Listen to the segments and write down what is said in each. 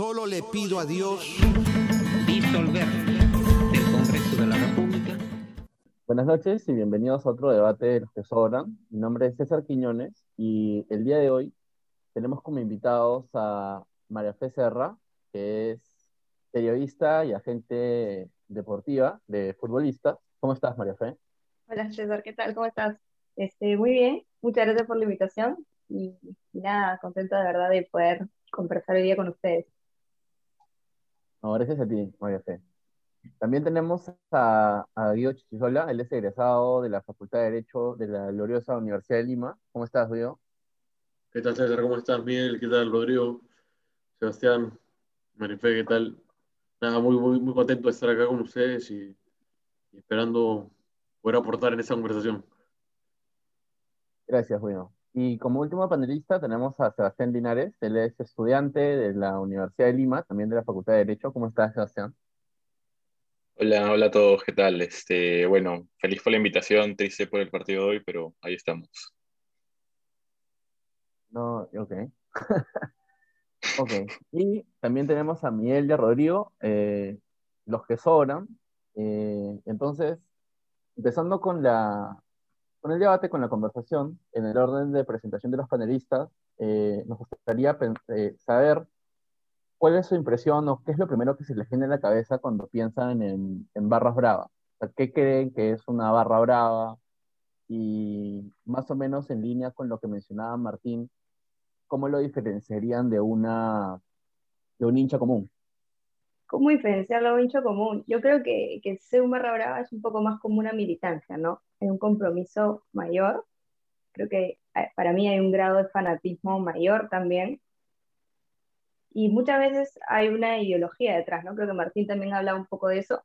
Solo le pido a Dios disolver del Congreso de la República. Buenas noches y bienvenidos a otro debate de los que sobran. Mi nombre es César Quiñones y el día de hoy tenemos como invitados a María Fe Serra, que es periodista y agente deportiva de futbolistas. ¿Cómo estás, María Fe? Hola, César, ¿qué tal? ¿Cómo estás? Este, muy bien, muchas gracias por la invitación y, nada, contenta de verdad de poder conversar hoy día con ustedes. No, gracias a ti, María Fe. También tenemos a, a Guido Chichizola, él es egresado de la Facultad de Derecho de la gloriosa Universidad de Lima. ¿Cómo estás, Guido? ¿Qué tal, César? ¿Cómo estás, Miguel? ¿Qué tal, Rodrigo? Sebastián, Marife, ¿qué tal? Nada, muy, muy, muy contento de estar acá con ustedes y, y esperando poder aportar en esta conversación. Gracias, Guido. Y como último panelista tenemos a Sebastián Linares, él es estudiante de la Universidad de Lima, también de la Facultad de Derecho. ¿Cómo estás, Sebastián? Hola, hola a todos, ¿qué tal? Este, bueno, feliz por la invitación, triste por el partido de hoy, pero ahí estamos. No, ok. ok. Y también tenemos a Miguel de Rodrigo, eh, los que sobran. Eh, entonces, empezando con la, con el debate, con la conversación, en el orden de presentación de los panelistas, eh, nos gustaría eh, saber cuál es su impresión o qué es lo primero que se les viene a la cabeza cuando piensan en, en barras bravas. ¿Qué creen que es una barra brava? Y más o menos en línea con lo que mencionaba Martín, ¿cómo lo diferenciarían de, una, de un hincha común? ¿Cómo diferenciarlo de un hincha común? Yo creo que ser un barra brava es un poco más como una militancia, ¿no? Es un compromiso mayor. Creo que eh, para mí hay un grado de fanatismo mayor también. Y muchas veces hay una ideología detrás, ¿no? Creo que Martín también hablaba un poco de eso.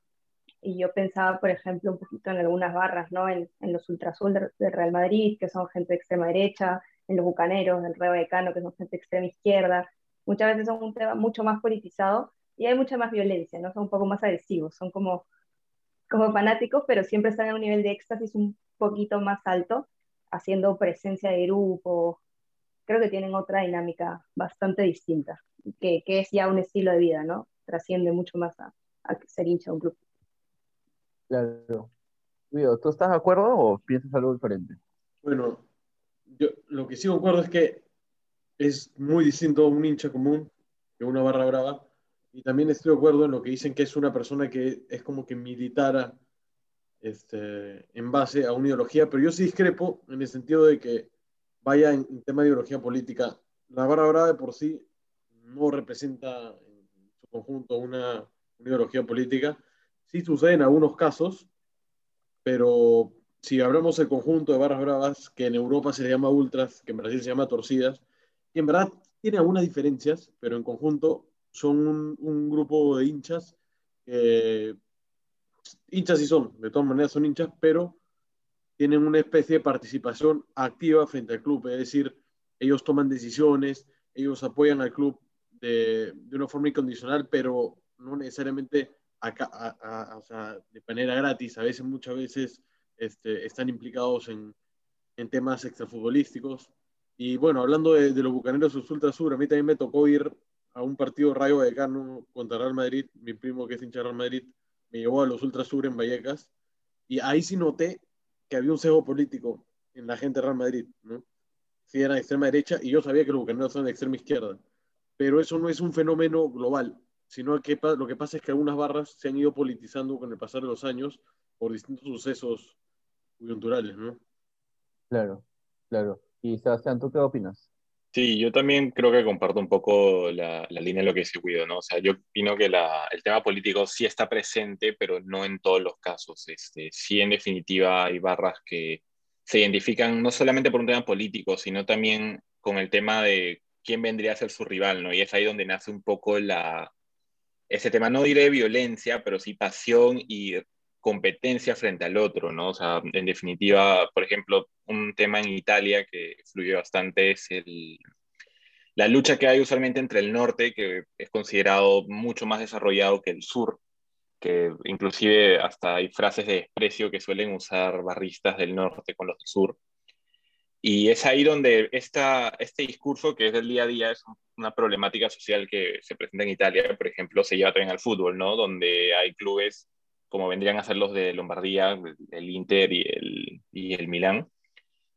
Y yo pensaba, por ejemplo, un poquito en algunas barras, ¿no? En, en los ultrasul del de Real Madrid, que son gente de extrema derecha, en los bucaneros, en el Rayo Vallecano, que son gente de extrema izquierda. Muchas veces son un tema mucho más politizado y hay mucha más violencia, ¿no? Son un poco más agresivos, son como, como fanáticos, pero siempre están a un nivel de éxtasis un poquito más alto, haciendo presencia de grupo. Creo que tienen otra dinámica bastante distinta, que, que es ya un estilo de vida, ¿no? Trasciende mucho más a, a ser hincha de un club. Claro. ¿tú estás de acuerdo o piensas algo diferente? Bueno, yo lo que sí concuerdo es que es muy distinto a un hincha común que una barra brava y también estoy de acuerdo en lo que dicen que es una persona que es como que militara este, en base a una ideología, pero yo sí discrepo en el sentido de que vaya en, tema de ideología política. La barra brava de por sí no representa en su conjunto una, ideología política. Sí sucede en algunos casos, pero si hablamos del conjunto de barras bravas, que en Europa se llama ultras, que en Brasil se llama torcidas, y en verdad tiene algunas diferencias, pero en conjunto son un, grupo de hinchas, eh, hinchas sí son, de todas maneras son hinchas, pero tienen una especie de participación activa frente al club, es decir, ellos toman decisiones, ellos apoyan al club de, de una forma incondicional, pero no necesariamente a, a, a, o sea, de manera gratis, a veces, muchas veces este, están implicados en, en temas extrafutbolísticos. Y bueno, hablando de, de los bucaneros de Ultra Sur, a mí también me tocó ir a un partido Rayo Vallecano contra Real Madrid, mi primo que es hincha de Real Madrid, me llevó a los Ultrasur en Vallecas, y ahí sí noté que había un sesgo político en la gente de Real Madrid, ¿no? Sí, era de extrema derecha, y yo sabía que los bucaneros son de extrema izquierda, pero eso no es un fenómeno global, sino que lo que pasa es que algunas barras se han ido politizando con el pasar de los años por distintos sucesos coyunturales, ¿no? Claro, claro. Y Sebastián, ¿tú qué opinas? Sí, yo también creo que comparto un poco la, la línea de lo que dice Guido, ¿no? O sea, yo opino que la, el tema político sí está presente, pero no en todos los casos. Este, sí, en definitiva, hay barras que se identifican no solamente por un tema político, sino también con el tema de quién vendría a ser su rival, ¿no? Y es ahí donde nace un poco la, ese tema, no diré violencia, pero sí pasión y competencia frente al otro, ¿no? O sea, en definitiva, por ejemplo, un tema en Italia que fluye bastante es el, la lucha que hay usualmente entre el norte, que es considerado mucho más desarrollado que el sur, que inclusive hasta hay frases de desprecio que suelen usar barristas del norte con los del sur. Y es ahí donde esta, este discurso, que es del día a día, es una problemática social que se presenta en Italia, por ejemplo, se lleva también al fútbol, ¿no? Donde hay clubes como vendrían a ser los de Lombardía, el Inter y el, y el Milán,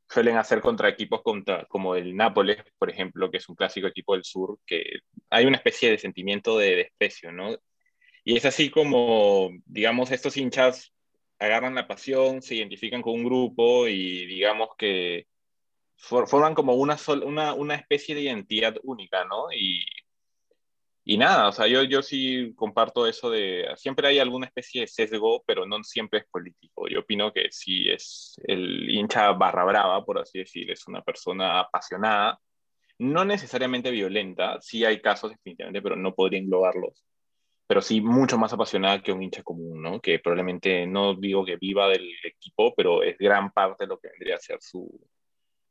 suelen hacer contra equipos contra, como el Nápoles, por ejemplo, que es un clásico equipo del sur, que hay una especie de sentimiento de desprecio, ¿no? Y es así como, digamos, estos hinchas agarran la pasión, se identifican con un grupo y digamos que forman como una, una, una especie de identidad única, ¿no? Y, y nada, o sea, yo, yo sí comparto eso de, siempre hay alguna especie de sesgo, pero no siempre es político. Yo opino que si es el hincha barra brava, por así decir, es una persona apasionada, no necesariamente violenta, sí hay casos definitivamente, pero no podría englobarlos, pero sí mucho más apasionada que un hincha común, ¿no? Que probablemente no digo que viva del equipo, pero es gran parte de lo que vendría a ser su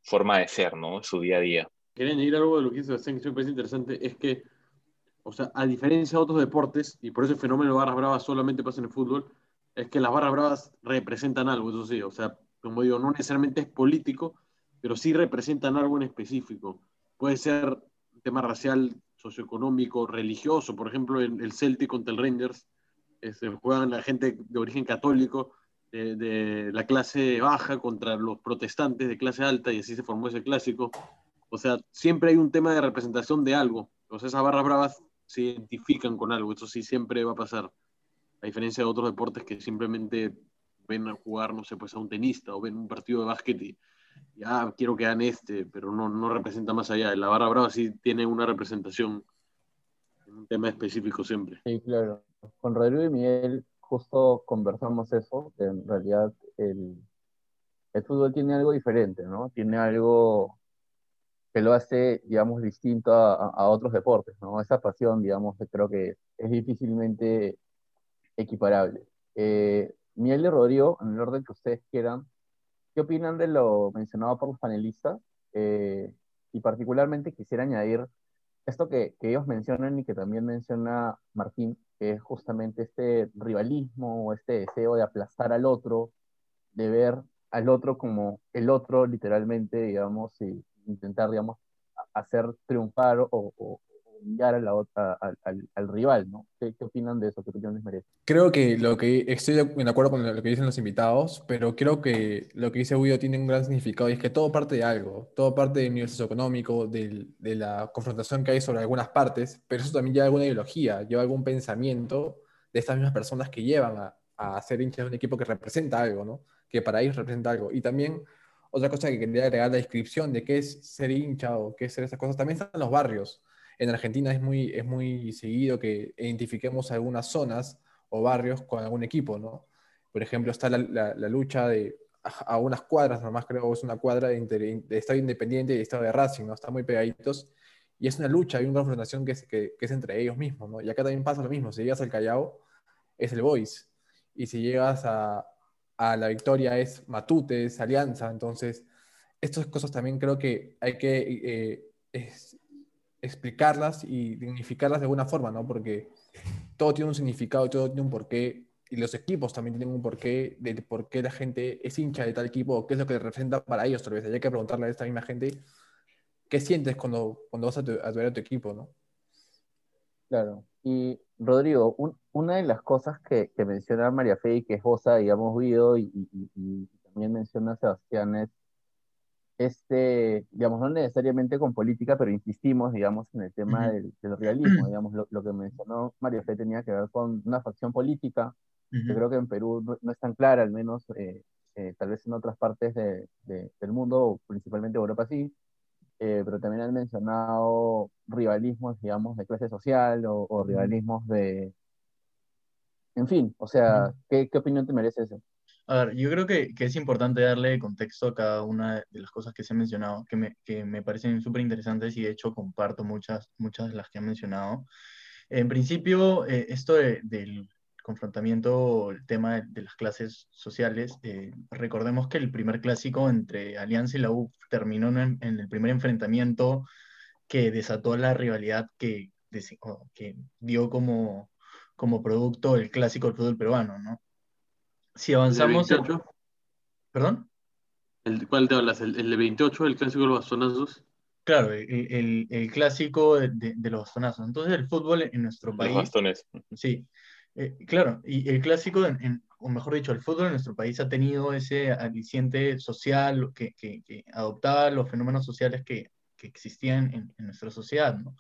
forma de ser, ¿no? Su día a día. Quería añadir algo de lo que dice Sebastián que me parece interesante, es que o sea, a diferencia de otros deportes, y por eso el fenómeno de barras bravas solamente pasa en el fútbol, es que las barras bravas representan algo, eso sí, o sea, como digo, no necesariamente es político, pero sí representan algo en específico. Puede ser un tema racial, socioeconómico, religioso, por ejemplo, en el Celtic contra el Rangers, este, juegan la gente de origen católico de, de, la clase baja contra los protestantes de clase alta, y así se formó ese clásico. O sea, siempre hay un tema de representación de algo. O sea, esas barras bravas se identifican con algo. Eso sí siempre va a pasar. A diferencia de otros deportes que simplemente ven a jugar, no sé, pues a un tenista o ven un partido de básquet y ya ah, quiero que hagan este, pero no, no representa más allá. La barra brava sí tiene una representación en un tema específico siempre. Sí, claro. Con Rodrigo y Miguel justo conversamos eso, que en realidad el, el fútbol tiene algo diferente, ¿no? Tiene algo que lo hace, digamos, distinto a, a, otros deportes, ¿no? Esa pasión, digamos, creo que es difícilmente equiparable. Eh, Miel y Rodrigo, en el orden que ustedes quieran, ¿qué opinan de lo mencionado por los panelistas? Eh, y particularmente quisiera añadir esto que, que, ellos mencionan y que también menciona Martín, que es justamente este rivalismo o este deseo de aplastar al otro, de ver al otro como el otro, literalmente, digamos, y, intentar, digamos, hacer triunfar o, o humillar a la otra, al, al, rival, ¿no? ¿Qué, ¿Qué, opinan de eso? ¿Qué opinión les? Creo que lo que estoy de acuerdo con lo que dicen los invitados, pero creo que lo que dice Guido tiene un gran significado y es que todo parte de algo, todo parte del nivel socioeconómico, del, de la confrontación que hay sobre algunas partes, pero eso también lleva alguna ideología, lleva algún pensamiento de estas mismas personas que llevan a, a ser hinchas de un equipo que representa algo, ¿no? Que para ellos representa algo. Y también otra cosa que quería agregar, la descripción de qué es ser hincha o qué es ser esas cosas, también están los barrios. En Argentina es muy, es muy seguido que identifiquemos algunas zonas o barrios con algún equipo, ¿no? Por ejemplo, está la, la, la lucha de a, unas cuadras, nomás creo es una cuadra de, de, Estado Independiente y de Estado de Racing, ¿no? Están muy pegaditos. Y es una lucha, hay una confrontación que es, que, que es entre ellos mismos, ¿no? Y acá también pasa lo mismo. Si llegas al Callao, es el Boys. Y si llegas a, a la victoria es Matute, es Alianza. Entonces, estas cosas también creo que hay que eh, explicarlas y dignificarlas de alguna forma, ¿no? Porque todo tiene un significado todo tiene un porqué. Y los equipos también tienen un porqué de por qué la gente es hincha de tal equipo o qué es lo que representa para ellos. Tal vez hay que preguntarle a esta misma gente qué sientes cuando, cuando vas a, tu, a ver a tu equipo, ¿no? Claro. Y Rodrigo, un, una de las cosas que, que menciona María Fe y que es Bosa, digamos, Guido, y, y, y, también menciona Sebastián, es este, digamos, no necesariamente con política, pero insistimos, digamos, en el tema del, del, realismo, digamos, lo, lo, que mencionó María Fe tenía que ver con una facción política, uh -huh. que creo que en Perú no, no, es tan clara, al menos, eh, eh, tal vez en otras partes de, de, del mundo, principalmente Europa sí, eh, pero también han mencionado rivalismos, digamos, de clase social o, o rivalismos de... En fin, o sea, ¿qué, ¿qué, opinión te merece eso? A ver, yo creo que, que, es importante darle contexto a cada una de las cosas que se han mencionado, que me, que me parecen súper interesantes y de hecho comparto muchas, muchas de las que han mencionado. En principio, eh, esto de, del confrontamiento, el tema de, de las clases sociales, eh, recordemos que el primer clásico entre Alianza y la U terminó en, en el primer enfrentamiento que desató la rivalidad que, que dio como, como producto el clásico del fútbol peruano, ¿no? Si avanzamos... ¿El 28? ¿Perdón? ¿El, ¿Cuál te hablas? ¿El, el de 28, el clásico de los bastonazos? Claro, el, el- el clásico de, de- de los bastonazos. Entonces el fútbol en nuestro Los país, bastones. sí, eh, claro, y el clásico, o mejor dicho, el fútbol en nuestro país ha tenido ese aliciente social que, que- adoptaba los fenómenos sociales que, que existían en, nuestra sociedad, ¿no?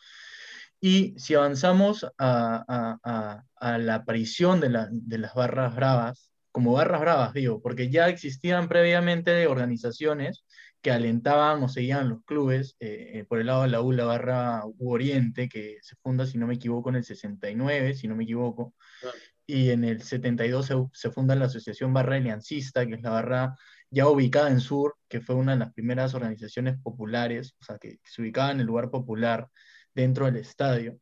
Y si avanzamos a, a- a- la aparición de, de las barras bravas, como barras bravas, digo, porque ya existían previamente organizaciones que alentaban o seguían los clubes, eh, eh, por el lado de la U, la barra U Oriente, que se funda, si no me equivoco, en el 69, si no me equivoco, Claro. y en el 72 se, se funda la Asociación Barra Aliancista, que es la barra ya ubicada en Sur, que fue una de las primeras organizaciones populares, o sea, que, que se ubicaba en el lugar popular dentro del estadio.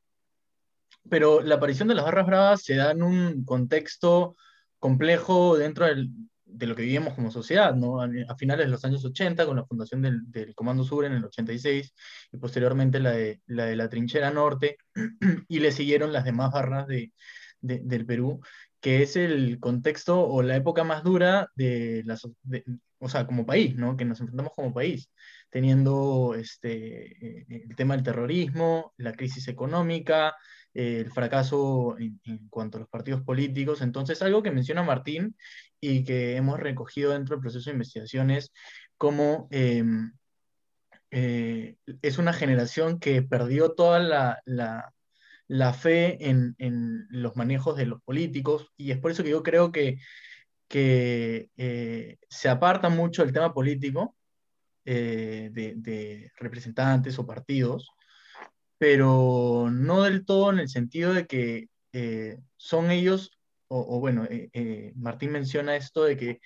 Pero la aparición de las barras bravas se da en un contexto complejo dentro del- de lo que vivimos como sociedad, ¿no? A, finales de los años 80, con la fundación del, del Comando Sur en el 86, y posteriormente la de la, de la Trinchera Norte, y le siguieron las demás barras de, de- del Perú, que es el contexto o la época más dura de la, o sea, como país, ¿no? Que nos enfrentamos como país, teniendo este, eh, el tema del terrorismo, la crisis económica, eh, el fracaso en, en cuanto a los partidos políticos. Entonces, algo que menciona Martín y que hemos recogido dentro del proceso de investigaciones como em, eh, es una generación que perdió toda la, la- fe en, en los manejos de los políticos y es por eso que yo creo que, que eh, se aparta mucho el tema político eh, de, representantes o partidos, pero no del todo en el sentido de que son ellos, o, bueno, eh, eh, Martín menciona esto de que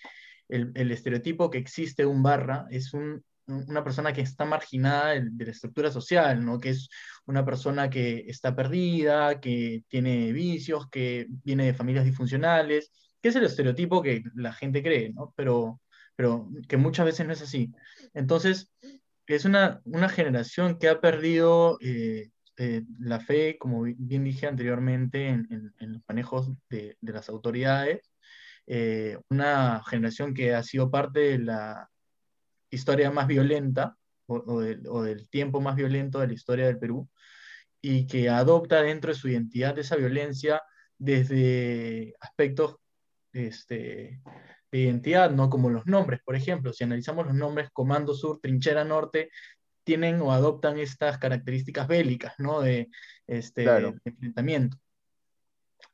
el, el estereotipo que existe de un barra es un- una persona que está marginada de, de la estructura social, ¿no? Que es una persona que está perdida, que tiene vicios, que viene de familias disfuncionales, que es el estereotipo que la gente cree, ¿no? Pero, pero que muchas veces no es así. Entonces, es una, una generación que ha perdido eh, eh, la fe, como bi- bien dije anteriormente, en, los manejos de, las autoridades. Eh, una generación que ha sido parte de la historia más violenta o, o del, o del tiempo más violento de la historia del Perú y que adopta dentro de su identidad esa violencia desde aspectos este, de identidad, no como los nombres. Por ejemplo, si analizamos los nombres Comando Sur, Trinchera Norte, tienen o adoptan estas características bélicas, ¿no? De, este, Claro. de enfrentamiento.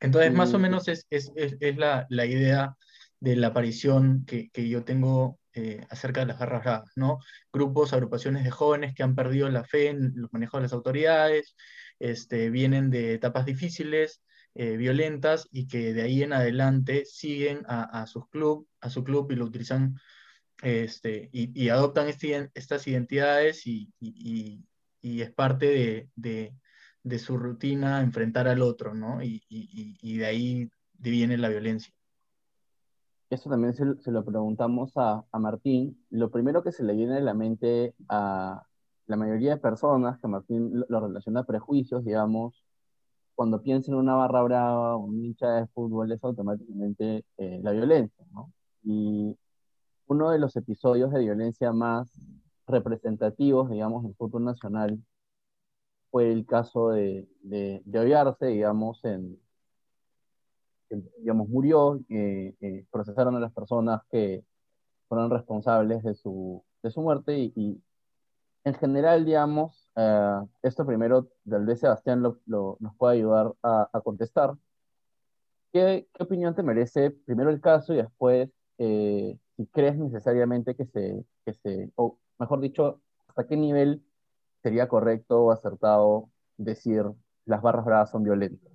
Entonces, más o Y- menos es, es- es- es la, la idea de la aparición que, que yo tengo eh, acerca de las barras bravas, ¿no? Grupos, agrupaciones de jóvenes que han perdido la fe en los manejos de las autoridades, este, vienen de etapas difíciles, eh, violentas, y que de ahí en adelante siguen a, a sus club, a su club y lo utilizan este, y, adoptan este- estas identidades y, es parte de, su rutina enfrentar al otro, ¿no? Y, de ahí viene la violencia. Eso también se, se lo preguntamos a, a Martín. Lo primero que se le viene a la mente a la mayoría de personas, que Martín lo, lo relaciona a prejuicios, digamos, cuando piensa en una barra brava o un hincha de fútbol, es automáticamente eh, la violencia, ¿no? Y uno de los episodios de violencia más representativos, digamos, del fútbol nacional fue el caso de, de, de Ollarse, digamos, en, digamos, murió, eh, eh, procesaron a las personas que fueron responsables de su, de su muerte y, y en general, digamos, eh, esto primero, tal vez Sebastián lo, lo- nos puede ayudar a, a contestar. ¿Qué, qué opinión te merece primero el caso y después eh, si crees necesariamente que se, que se, o mejor dicho, hasta qué nivel sería correcto o acertado decir las barras bravas son violentas?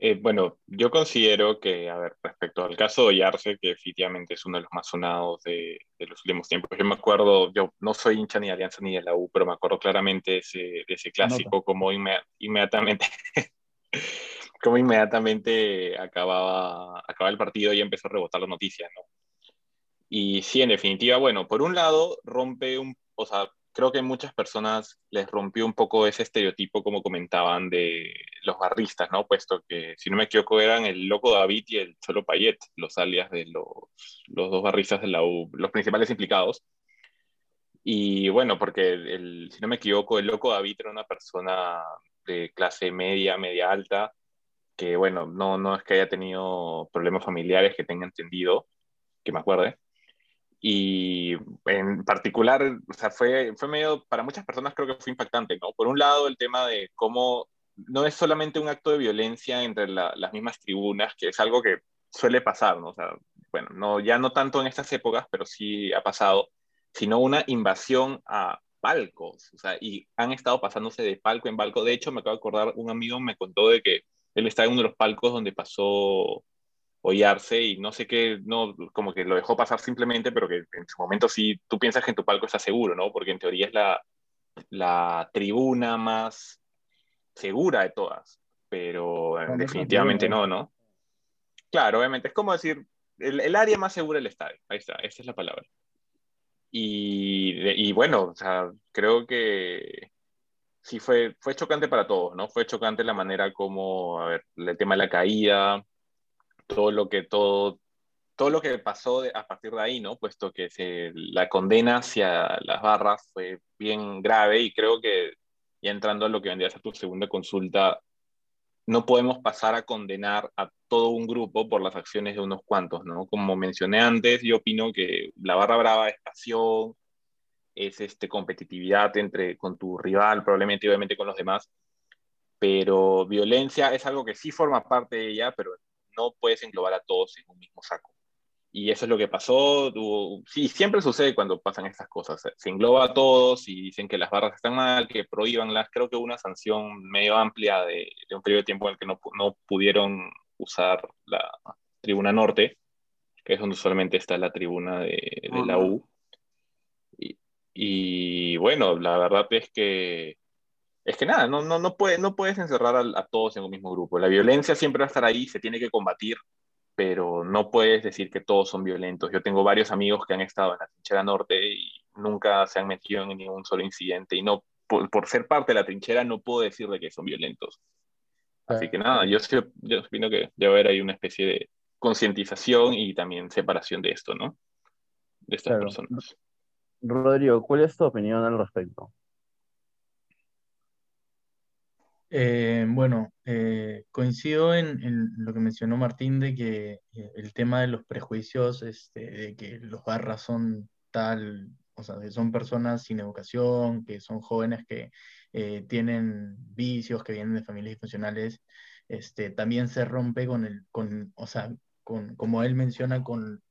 Eh, bueno, yo considero que, a ver, respecto al caso de Ollarse, que efectivamente es uno de los más sonados de, de los últimos tiempos, yo me acuerdo, yo no soy hincha ni de Alianza ni de la U, pero me acuerdo claramente de ese, de ese clásico, como inme- inmediatamente, como inmediatamente acababa, acababa el partido y empezó a rebotar la noticia, ¿no? Y sí, en definitiva, bueno, por un lado, rompe un, o sea, creo que muchas personas les rompió un poco ese estereotipo, como comentaban, de los barristas, ¿no? Puesto que, si no me equivoco, eran el Loco David y el Cholo Payet, los alias de los, los dos barristas de la U, los principales implicados. Y bueno, porque, el, si no me equivoco, el Loco David era una persona de clase media, media alta, que bueno, no, no es que haya tenido problemas familiares que tenga entendido, que me acuerde. Y en particular, o sea, fue, fue medio, para muchas personas creo que fue impactante, ¿no? Por un lado, el tema de cómo no es solamente un acto de violencia entre la, las mismas tribunas, que es algo que suele pasar, ¿no? O sea, bueno, no, ya no tanto en estas épocas, pero sí ha pasado, sino una invasión a palcos, o sea, y han estado pasándose de palco en palco. De hecho, me acabo de acordar, un amigo me contó de que él está en uno de los palcos donde pasó Ollarse y no sé qué, no, como que lo dejó pasar simplemente, pero que en su momento sí, tú piensas que en tu palco está seguro, ¿no? Porque en teoría es la, la tribuna más segura de todas, pero Bueno, es definitivamente no, ¿no? Claro, obviamente, es como decir, el, el área más segura del estadio, ahí está, esa es la palabra. Y, y bueno, o sea, creo que sí fue, fue chocante para todos, ¿no? Fue chocante la manera como, a ver, el tema de la caída, todo lo que, todo, todo lo que pasó a partir de ahí, ¿no? Puesto que se, la condena hacia las barras fue bien grave y creo que ya entrando a lo que vendría a ser tu segunda consulta, no podemos pasar a condenar a todo un grupo por las acciones de unos cuantos, ¿no? Como mencioné antes, yo opino que la barra brava es pasión, es este, competitividad entre, con tu rival, probablemente y obviamente con los demás, pero violencia es algo que sí forma parte de ella, pero no puedes englobar a todos en un mismo saco. Y eso es lo que pasó. Sí, siempre sucede cuando pasan estas cosas. Se- engloba a todos y dicen que las barras están mal, que prohíbanlas. Creo que una sanción medio amplia de, de un periodo de tiempo en el que no, no pudieron usar la tribuna norte, que es donde solamente está la tribuna de, de la U. Y, bueno, la verdad es que es que nada, no, no, no, puede, no puedes encerrar a, a todos en un mismo grupo. La violencia siempre va a estar ahí, se tiene que combatir, pero no puedes decir que todos son violentos. Yo tengo varios amigos que han estado en la trinchera norte y nunca se han metido en ningún solo incidente y no por, por ser parte de la trinchera no puedo decir de que son violentos. Así que nada, yo, yo opino que debe haber ahí una especie de concientización y también separación de esto, ¿no? De estas Claro. personas. Rodrigo, ¿cuál es tu opinión al respecto? Eh, bueno, eh, coincido en, lo que mencionó Martín de que eh, el tema de los prejuicios, este, de que los barras son tal, o sea, que son personas sin educación, que son jóvenes que tienen vicios, que vienen de familias disfuncionales, este, también se rompe con el, con, o sea, con, como él menciona, con,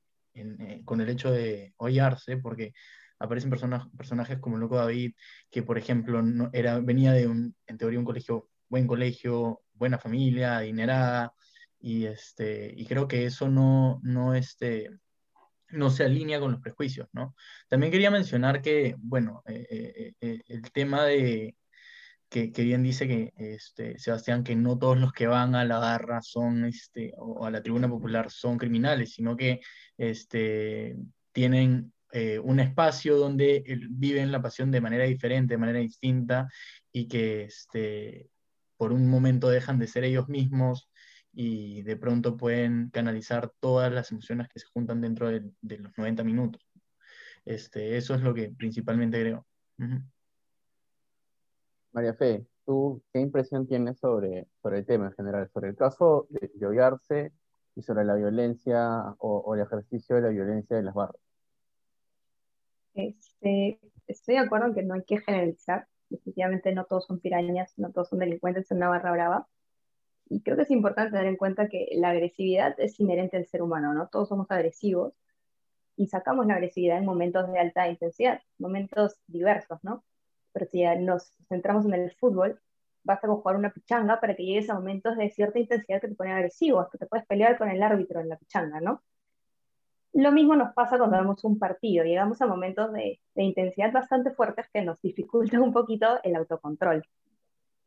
con el hecho de hollarse, porque aparecen personajes como Loco David, que por ejemplo no, era, venía de un, en teoría, un colegio, buen colegio, buena familia, adinerada, y, este, y creo que eso no, no, este, no se alinea con los prejuicios, ¿no? También quería mencionar que, bueno, eh, eh, eh, el tema de, que, que bien dice que, este, Sebastián, que no todos los que van a la barra son, este, o a la tribuna popular son criminales, sino que este, tienen eh, un espacio donde viven la pasión de manera diferente, de manera distinta, y que este, por un momento dejan de ser ellos mismos y de pronto pueden canalizar todas las emociones que se juntan dentro de, los 90 minutos. Este, eso es lo que principalmente creo. María Fe, ¿tú qué impresión tienes sobre, el tema en general, sobre el caso de, Ollarse y sobre la violencia o, o el ejercicio de la violencia de las barras? Este, estoy de acuerdo en que no hay que generalizar. Definitivamente no todos son pirañas, no todos son delincuentes en una barra brava. Y creo que es importante tener en cuenta que la agresividad es inherente al ser humano, ¿no? Todos somos agresivos y sacamos la agresividad en momentos de alta intensidad, momentos diversos, ¿no? Pero si nos centramos en el fútbol, basta con jugar una pichanga para que llegues a momentos de cierta intensidad que te ponen agresivo, hasta te puedes pelear con el árbitro en la pichanga, ¿no? Lo mismo nos pasa cuando vemos un partido, llegamos a momentos de, intensidad bastante fuertes que nos dificultan un poquito el autocontrol.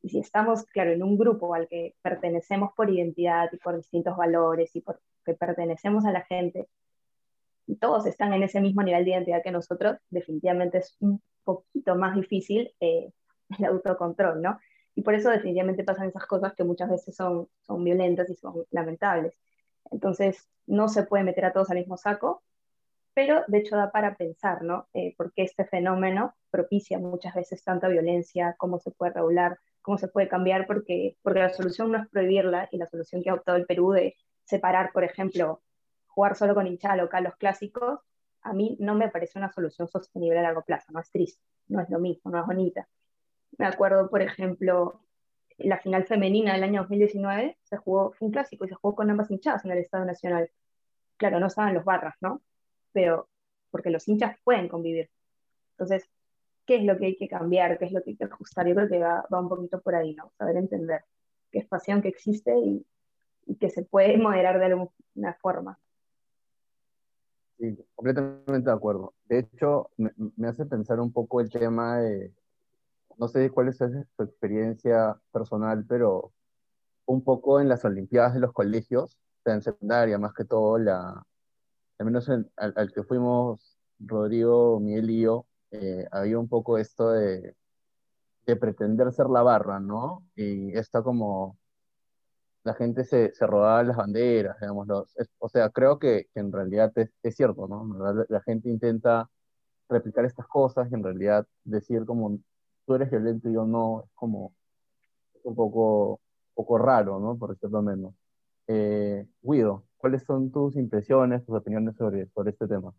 Y si estamos, claro, en un grupo al que pertenecemos por identidad y por distintos valores y porque pertenecemos a la gente, y todos están en ese mismo nivel de identidad que nosotros, definitivamente es un poquito más difícil eh, el autocontrol, ¿no? Y por eso definitivamente pasan esas cosas que muchas veces son violentas y son lamentables. Entonces, no se puede meter a todos al mismo saco, pero de hecho da para pensar, ¿no? Eh, porque este fenómeno propicia muchas veces tanta violencia, cómo se puede regular, cómo se puede cambiar, porque, porque la solución no es prohibirla y la solución que ha optado el Perú de separar, por ejemplo, jugar solo con hinchada local los clásicos, a mí no me parece una solución sostenible a largo plazo, no es triste, no es lo mismo, no es bonita. Me acuerdo, por ejemplo, la final femenina del año 2019 se jugó, fue un clásico y se jugó con ambas hinchadas en el Estado Nacional. Claro, no estaban los barras, ¿no? Pero porque los hinchas pueden convivir. Entonces, ¿qué es lo que hay que cambiar? ¿Qué es lo que hay que ajustar? Yo creo que va, va un poquito por ahí, ¿no? Saber entender qué es pasión que existe y, y que se puede moderar de alguna forma. Sí, completamente de acuerdo. De hecho, me, me hace pensar un poco el tema de, no sé cuál es su experiencia personal, pero un poco en las Olimpiadas de los colegios, en secundaria más que todo, la, al menos al, al, que fuimos Rodrigo, Miguel y yo, eh, había un poco esto de, de, pretender ser la barra, ¿no? Y está como la gente se, se rodaba las banderas, digamos, los, es, o sea, creo que, que en realidad es, es, cierto, ¿no? La, la gente intenta replicar estas cosas y en realidad decir como tú eres violento y yo no, es como un poco, poco raro, ¿no? Por decirlo menos. Eh, Guido, ¿cuáles son tus impresiones, tus opiniones sobre, sobre este tema?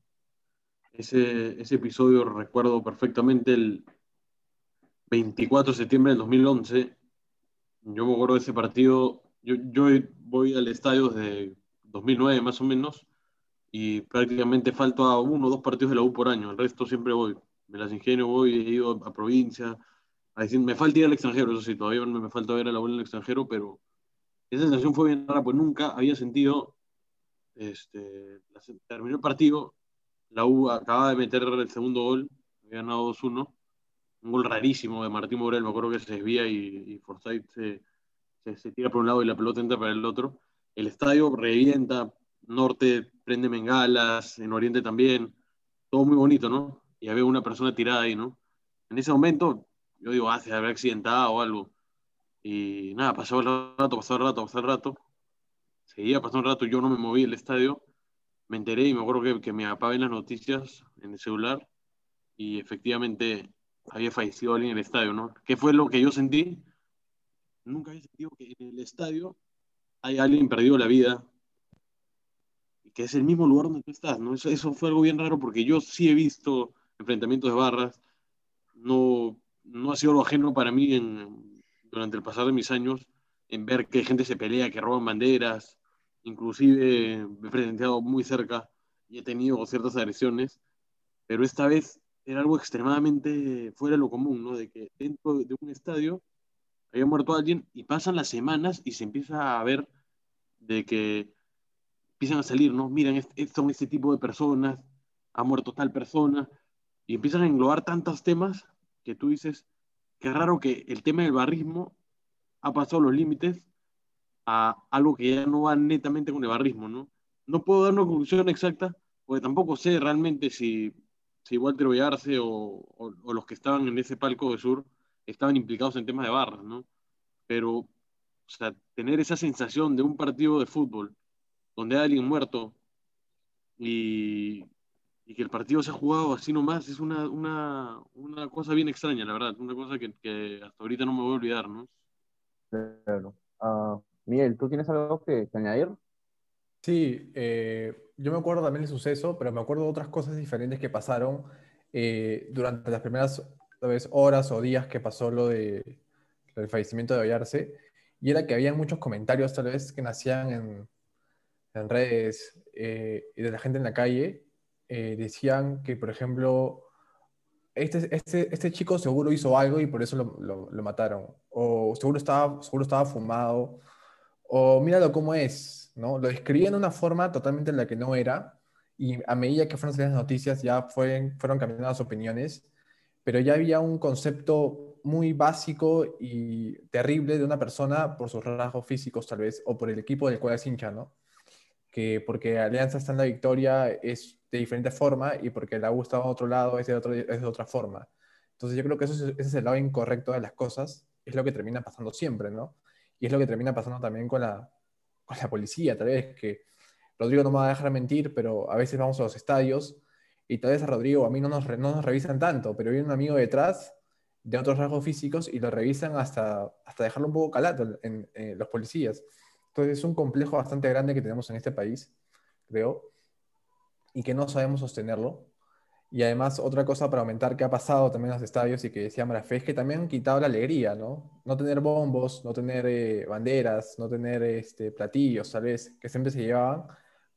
Ese, ese episodio recuerdo perfectamente el 24 de septiembre del 2011. Yo me acuerdo de ese partido. Yo, yo voy al estadio desde 2009 más o menos y prácticamente falto a uno o dos partidos de la U por año. El resto siempre voy me las ingenio, voy, he ido a, provincia, me falta ir al extranjero, eso sí, todavía me, me falta ver a la bola en el extranjero, pero esa sensación fue bien rara, pues nunca había sentido, este, terminó el partido, la U acaba de meter el segundo gol, había ganado 2-1, un gol rarísimo de Martín Morel, me acuerdo que se desvía y, y Forsyth se, se, tira por un lado y la pelota entra para el otro. El estadio revienta, norte prende bengalas, en oriente también, todo muy bonito, ¿no? Y había una persona tirada ahí, ¿no? En ese momento, yo digo, ah, se había accidentado o algo. Y nada, pasó el rato, pasó el rato, pasó el rato. Seguía pasando el rato, yo no me moví del estadio. Me enteré y me acuerdo que, que me apagé en las noticias en el celular y efectivamente había fallecido alguien en el estadio, ¿no? ¿Qué fue lo que yo sentí? Nunca había sentido que en el estadio hay alguien perdido la vida que es el mismo lugar donde tú estás, ¿no? Eso, eso fue algo bien raro porque yo sí he visto enfrentamientos de barras. No, no ha sido algo ajeno para mí en, durante el pasar de mis años en ver que gente se pelea, que roban banderas, inclusive me he presentado muy cerca y he tenido ciertas agresiones, pero esta vez era algo extremadamente fuera de lo común, ¿no? De que dentro de un estadio había muerto alguien y pasan las semanas y se empieza a ver de que empiezan a salir, ¿no? Miren, son este tipo de personas, ha muerto tal persona, y empiezan a englobar tantos temas que tú dices, qué raro que el tema del barrismo ha pasado los límites a algo que ya no va netamente con el barrismo, ¿no? No puedo dar una conclusión exacta, porque tampoco sé realmente si, si Walter Villarse o, o, o, los que estaban en ese palco de sur estaban implicados en temas de barras, ¿no? Pero, o sea, tener esa sensación de un partido de fútbol donde hay alguien muerto y, y que el partido se ha jugado así nomás es una, una, una cosa bien extraña, la verdad, una cosa que, que, hasta ahorita no me voy a olvidar, ¿no? Claro. Uh, Miguel, ¿tú tienes algo que, que añadir? Sí, eh, yo me acuerdo también del suceso, pero me acuerdo de otras cosas diferentes que pasaron eh, durante las primeras vez, horas o días que pasó lo de el fallecimiento de Ollarse, y era que había muchos comentarios tal vez que nacían en, en redes eh, y de la gente en la calle, eh, decían que, por ejemplo, este, este, este chico seguro hizo algo y por eso lo, lo, lo, mataron, o seguro estaba, seguro estaba fumado, o míralo cómo es, ¿no? Lo describían de una forma totalmente en la que no era, y a medida que fueron saliendo las noticias ya fueron, fueron cambiando las opiniones, pero ya había un concepto muy básico y terrible de una persona por sus rasgos físicos tal vez, o por el equipo del cual es hincha, ¿no? que porque Alianza está en la victoria es de diferente forma y porque la U está a otro lado es de, otro, es de otra forma. Entonces yo creo que eso es, ese es el lado incorrecto de las cosas es lo que termina pasando siempre, ¿no? Y es lo que termina pasando también con la, con la policía, tal vez que Rodrigo no me va a dejar mentir, pero a veces vamos a los estadios y tal vez a Rodrigo a mí no nos, no nos revisan tanto, pero viene un amigo detrás de otros rasgos físicos y lo revisan hasta, hasta dejarlo un poco calato en, en los policías. Entonces es un complejo bastante grande que tenemos en este país, creo, y que no sabemos sostenerlo. Y además, otra cosa para aumentar que ha pasado también en los estadios y que decía Marafé es que también han quitado la alegría, ¿no? No tener bombos, no tener eh, banderas, no tener este, platillos, tal vez, que siempre se llevaban,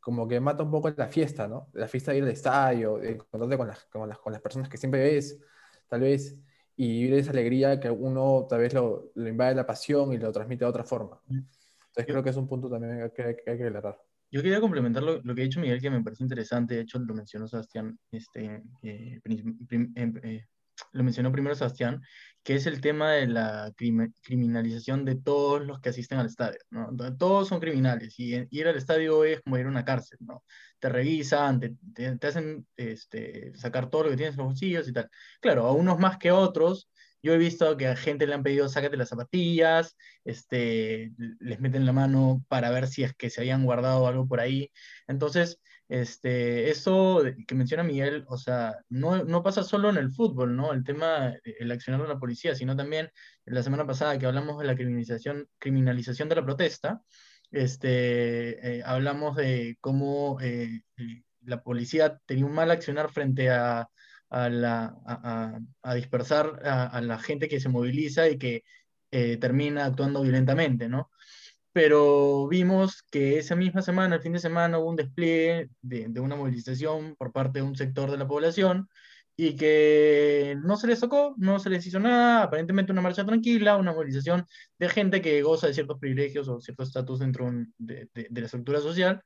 como que mata un poco la fiesta, ¿no? La fiesta de ir al estadio, de encontrarte con las, con las, con las personas que siempre ves, tal vez, y vivir esa alegría que uno tal vez lo, lo invade la pasión y lo transmite de otra forma. Entonces creo que es un punto también que hay que, hay que aclarar. Yo quería complementar lo, lo, que ha dicho Miguel, que me parece interesante. De hecho, lo mencionó Sebastián, este, eh, prim, prim, eh, lo mencionó primero Sebastián, que es el tema de la criminalización de todos los que asisten al estadio. ¿no? Todos son criminales y ir al estadio es como ir a una cárcel. ¿no? Te revisan, te, te, te hacen este, sacar todo lo que tienes en los bolsillos y tal. Claro, a unos más que otros, yo he visto que a gente le han pedido sácate las zapatillas, este, les meten la mano para ver si es que se habían guardado algo por ahí. Entonces, este, eso que menciona Miguel, o sea, no, no pasa solo en el fútbol, ¿no? El tema, el accionar de la policía, sino también la semana pasada que hablamos de la criminalización, criminalización de la protesta, este, eh, hablamos de cómo eh, la policía tenía un mal accionar frente a a, la, a, a dispersar a, la gente que se moviliza y que eh, termina actuando violentamente, ¿no? Pero vimos que esa misma semana, el fin de semana, hubo un despliegue de, de una movilización por parte de un sector de la población y que no se les tocó, no se les hizo nada, aparentemente una marcha tranquila, una movilización de gente que goza de ciertos privilegios o cierto estatus dentro de, de, de, la estructura social,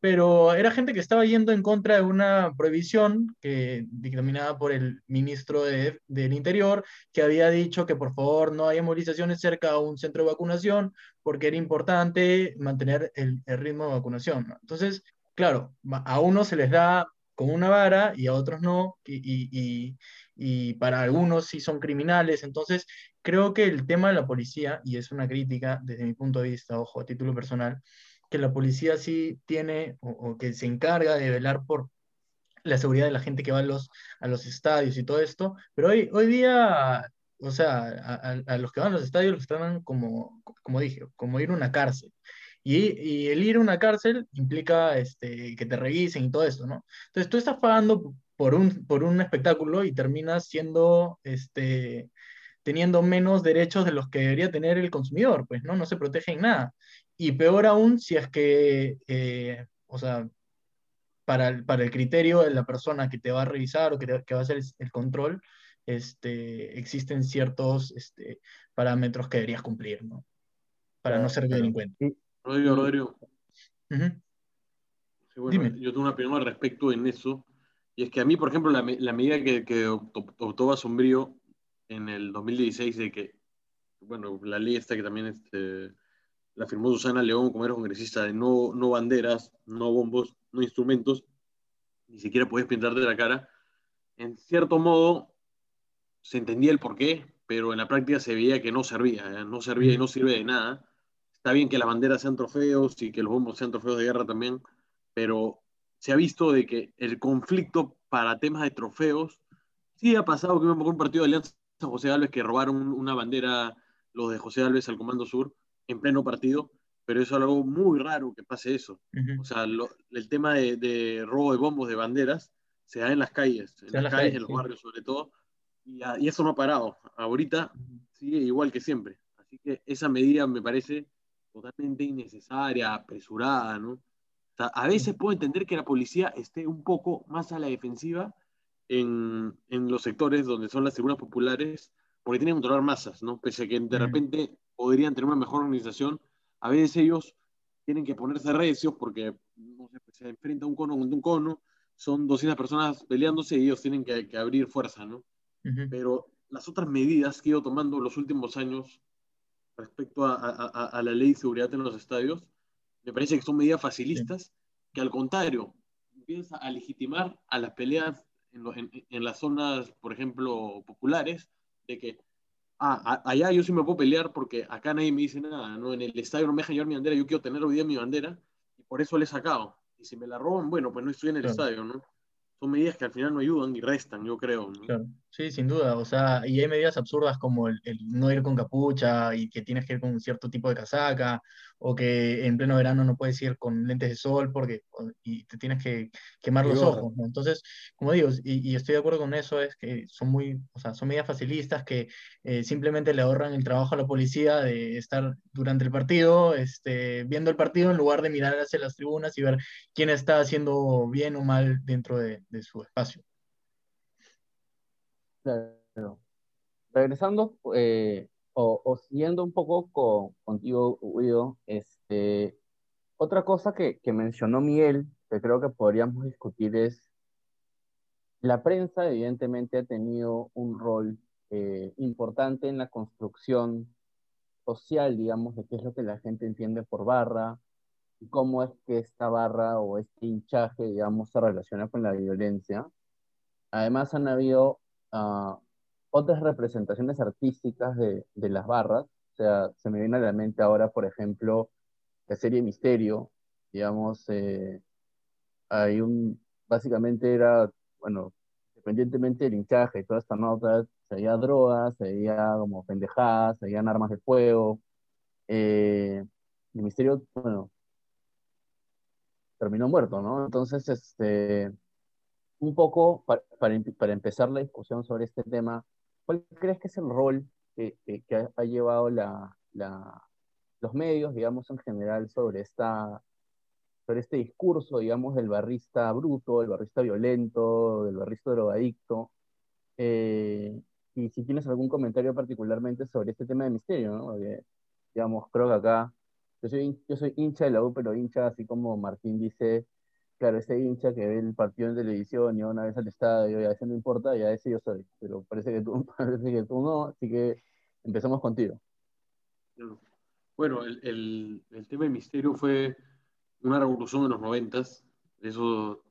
pero era gente que estaba yendo en contra de una prohibición que dictaminada por el ministro de, del Interior, que había dicho que por favor no haya movilizaciones cerca a un centro de vacunación, porque era importante mantener el, el ritmo de vacunación. Entonces, claro, a unos se les da con una vara y a otros no, y, y, y, para algunos sí son criminales. Entonces, creo que el tema de la policía, y es una crítica desde mi punto de vista, ojo, a título personal, que la policía sí tiene o, que se encarga de velar por la seguridad de la gente que va a los, a los estadios y todo esto, pero hoy, hoy día, o sea, a, los que van a los estadios los tratan como, como dije, como ir a una cárcel. Y, y, el ir a una cárcel implica este, que te revisen y todo eso, ¿no? Entonces tú estás pagando por un, por un espectáculo y terminas siendo, este, teniendo menos derechos de los que debería tener el consumidor, pues, ¿no? No se protege en nada. Y peor aún si es que, eh, o sea, para el, para el criterio de la persona que te va a revisar o que, te, que va a hacer el, el, control, este, existen ciertos este, parámetros que deberías cumplir, ¿no? Para no ser delincuente. Rodrigo, Rodrigo. Uh -huh. sí, bueno, Dime. yo tengo una opinión al respecto en eso. Y es que a mí, por ejemplo, la, la medida que, que optó Sombrío en el 2016 de que, bueno, la ley esta que también este, la firmó Susana León como era congresista de no, no banderas, no bombos, no instrumentos, ni siquiera puedes pintarte la cara. En cierto modo, se entendía el porqué, pero en la práctica se veía que no servía, ¿eh? no servía y no sirve de nada. Está bien que las banderas sean trofeos y que los bombos sean trofeos de guerra también, pero se ha visto de que el conflicto para temas de trofeos, sí ha pasado que hubo un partido de Alianza José Alves que robaron una bandera los de José Alves al Comando Sur en pleno partido, pero eso es algo muy raro que pase eso. Uh -huh. O sea, lo, el tema de, de, robo de bombos de banderas se da en las calles, en las, las calles, en los sí. barrios sobre todo, y, y, eso no ha parado. Ahorita sigue igual que siempre. Así que esa medida me parece totalmente innecesaria, apresurada, ¿no? O sea, a veces puedo entender que la policía esté un poco más a la defensiva en, en los sectores donde son las tribunas populares, porque tienen que controlar masas, ¿no? Pese a que de repente podrían tener una mejor organización, a veces ellos tienen que ponerse recios porque no sé, pues, se enfrenta un cono contra un cono, son 200 personas peleándose y ellos tienen que, que abrir fuerza, ¿no? Uh -huh. Pero las otras medidas que he ido tomando los últimos años respecto a, a, a, la ley de seguridad en los estadios, me parece que son medidas facilistas, sí. que al contrario, empiezan a legitimar a las peleas en, lo, en, en, las zonas, por ejemplo, populares, de que ah, a- allá yo sí me puedo pelear porque acá nadie me dice nada, ¿no? En el estadio no me dejan llevar mi bandera, yo quiero tener hoy día mi bandera y por eso le he sacado. Y si me la roban, bueno, pues no estoy en el Claro. estadio, ¿no? Son medidas que al final no ayudan y restan, yo creo, ¿no? Claro. Sí, sin duda. O sea, y hay medidas absurdas como el, el no ir con capucha y que tienes que ir con un cierto tipo de casaca, o que en pleno verano no puedes ir con lentes de sol porque y te tienes que quemar los ojos, ¿no? Entonces, como digo, y, y estoy de acuerdo con eso, es que son muy, o sea, son medidas facilistas que eh, simplemente le ahorran el trabajo a la policía de estar durante el partido, este, viendo el partido en lugar de mirar hacia las tribunas y ver quién está haciendo bien o mal dentro de, de su espacio. Claro. Regresando eh, o, o siguiendo un poco con, contigo, Guido, este, otra cosa que, que mencionó Miguel, que creo que podríamos discutir es, la prensa evidentemente ha tenido un rol eh, importante en la construcción social, digamos, de qué es lo que la gente entiende por barra y cómo es que esta barra o este hinchaje, digamos, se relaciona con la violencia. Además han habido ah, otras representaciones artísticas de, de las barras. O sea, se me viene a la mente ahora, por ejemplo, la serie Misterio. Digamos, eh, hay un, básicamente era, bueno, independientemente del hinchaje y toda esta nota, se veía drogas, se veía como pendejadas, se veían armas de fuego. Eh, el Misterio, bueno, terminó muerto, ¿no? Entonces, este un poco para, para, em- para empezar la discusión sobre este tema, ¿cuál crees que es el rol que, que- que ha, ha llevado la, la- los medios, digamos, en general sobre, esta, sobre este discurso, digamos, del barrista bruto, del barrista violento, del barrista drogadicto? Eh, y si tienes algún comentario particularmente sobre este tema de misterio, ¿no? Porque, digamos, creo que acá, yo soy, yo soy hincha de la U, pero hincha, así como Martín dice, Claro, ese hincha que ve el partido en televisión y una vez al estadio y a veces no importa, ya ese yo soy. Pero parece que tú, parece que tú no, así que empezamos contigo. Bueno, el, el, el tema del misterio fue una revolución en los noventas. Eso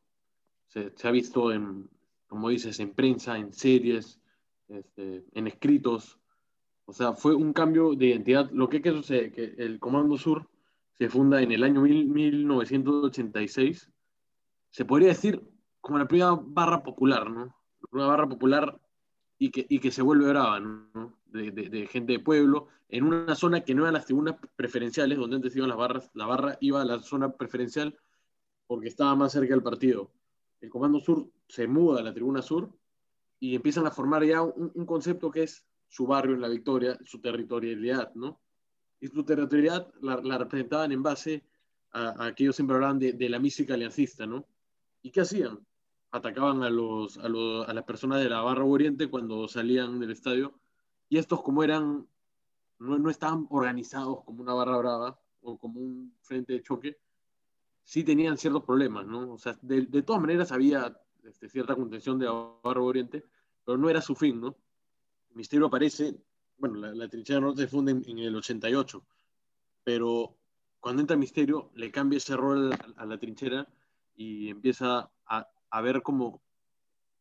se, se ha visto en, como dices, en prensa, en series, este, en escritos. O sea, fue un cambio de identidad. Lo que, que sucede, que el Comando Sur se funda en el año mil- 1986. Se podría decir como la primera barra popular, ¿no? Una barra popular y que, y que se vuelve brava, ¿no? De, gente de pueblo, en una zona que no eran las tribunas preferenciales, donde antes iban las barras, la barra iba a la zona preferencial porque estaba más cerca del partido. El Comando Sur se muda a la tribuna sur y empiezan a formar ya un, concepto que es su barrio en la victoria, su territorialidad, ¿no? Y su territorialidad la, la representaban en base a, a que ellos siempre hablaban de, de la mística aliancista, ¿no? ¿Y qué hacían? Atacaban a, los, a, los, a las personas de la barra oriente cuando salían del estadio y estos como eran, no, no estaban organizados como una barra brava o como un frente de choque, sí tenían ciertos problemas, ¿no? O sea, de, de todas maneras había este, cierta contención de la barra oriente, pero no era su fin, ¿no? Misterio aparece, bueno, la, trinchera norte se funde en, el 88, pero cuando entra Misterio le cambia ese rol a la trinchera y empieza a, a ver como, o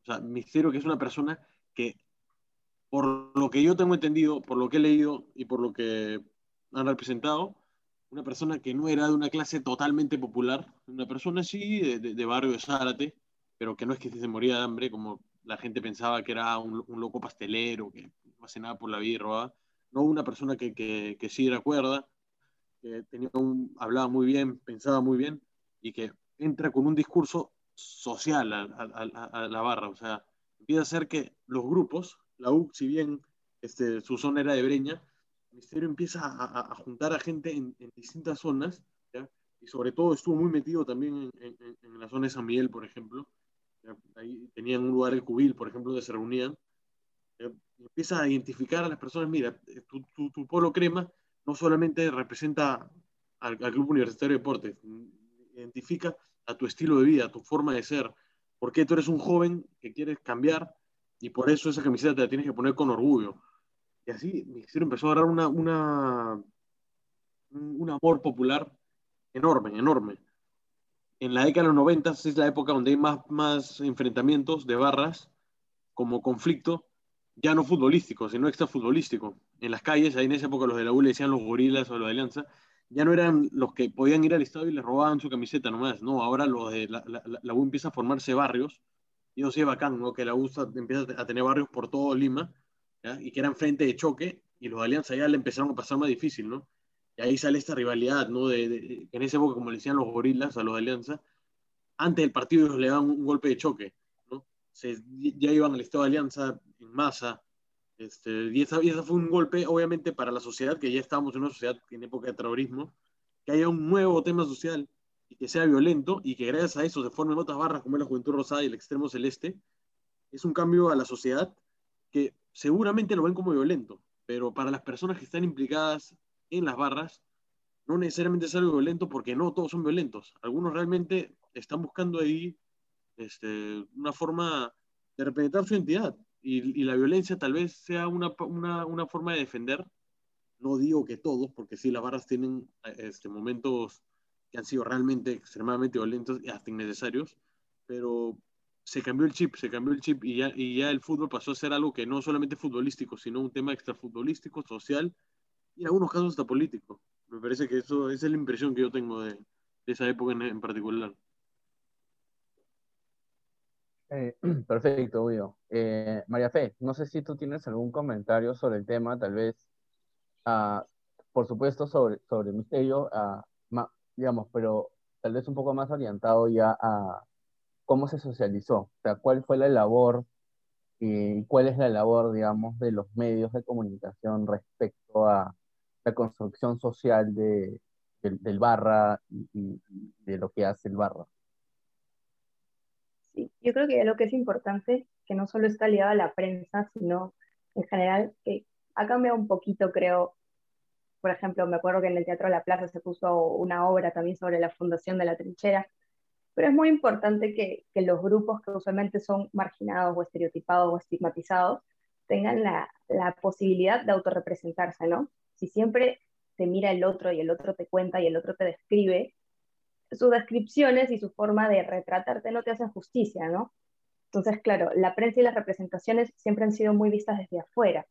sea, Misterio que es una persona que por lo que yo tengo entendido, por lo que he leído y por lo que han representado, una persona que no era de una clase totalmente popular, una persona así de, de, de barrio de Zárate, pero que no es que se moría de hambre, como la gente pensaba que era un, un loco pastelero, que no hace nada por la vida y robaba. No, una persona que, que, que sí era cuerda, que tenía un, hablaba muy bien, pensaba muy bien y que entra con un discurso social a, la barra. O sea, empieza a hacer que los grupos, la U, si bien este, su zona era de Breña, el Misterio empieza a, juntar a gente en, distintas zonas, y sobre todo estuvo muy metido también en, en, en, la zona de San Miguel, por ejemplo. Ahí tenían un lugar, el Cubil, por ejemplo, donde se reunían. empieza a identificar a las personas, mira, tu, tu, tu polo crema no solamente representa al, al Club Universitario de Deportes, identifica a tu estilo de vida, a tu forma de ser, porque tú eres un joven que quieres cambiar y por eso esa camiseta te la tienes que poner con orgullo. Y así Misterio empezó a agarrar una, una, un amor popular enorme, enorme. En la década de los 90 es la época donde hay más, más enfrentamientos de barras como conflicto ya no futbolístico, sino extrafutbolístico. En las calles, ahí en esa época los de la U le decían los gorilas o de Alianza, ya no eran los que podían ir al estadio y les robaban su camiseta nomás, no, ahora los de la, la, la U empieza a formarse barrios, y no sé, bacán, ¿no? Que la U empieza a tener barrios por todo Lima, ¿ya? y que eran frente de choque, y los de Alianza ya le empezaron a pasar más difícil, ¿no? Y ahí sale esta rivalidad, ¿no? De, de, en esa época, como le decían los gorilas a los de Alianza, antes del partido ellos le daban un golpe de choque, ¿no? Se, ya iban al estado de Alianza en masa, este, y, esa, y fue un golpe, obviamente, para la sociedad, que ya estábamos en una sociedad en época de terrorismo, que haya un nuevo tema social y que sea violento y que gracias a eso se formen otras barras como la Juventud Rosada y el Extremo Celeste, es un cambio a la sociedad que seguramente lo ven como violento, pero para las personas que están implicadas en las barras, no necesariamente es algo violento porque no todos son violentos. Algunos realmente están buscando ahí este, una forma de representar su identidad y, la violencia tal vez sea una, una, una, forma de defender. No digo que todos, porque sí, las barras tienen este, momentos que han sido realmente extremadamente violentos y hasta innecesarios, pero se cambió el chip, se cambió el chip y ya, y ya el fútbol pasó a ser algo que no solamente futbolístico, sino un tema extrafutbolístico, social y en algunos casos hasta político. Me parece que eso esa es la impresión que yo tengo de, de esa época en, en particular. Eh, perfecto, Guido. Eh, María Fe, no sé si tú tienes algún comentario sobre el tema, tal vez, uh, por supuesto, sobre, sobre Misterio, uh, digamos, pero tal vez un poco más orientado ya a cómo se socializó, o sea, cuál fue la labor y cuál es la labor, digamos, de los medios de comunicación respecto a la construcción social de, del, barra y de lo que hace el barra. Yo creo que lo que es importante, que no solo está ligado a la prensa, sino en general, que ha cambiado un poquito, creo. Por ejemplo, me acuerdo que en el Teatro de la Plaza se puso una obra también sobre la fundación de la trinchera, pero es muy importante que, que los grupos que usualmente son marginados o estereotipados o estigmatizados tengan la, la posibilidad de autorrepresentarse, ¿no? Si siempre te mira el otro y el otro te cuenta y el otro te describe, sus descripciones y su forma de retratarte no te hacen justicia, ¿no? Entonces, claro, la prensa y las representaciones siempre han sido muy vistas desde afuera.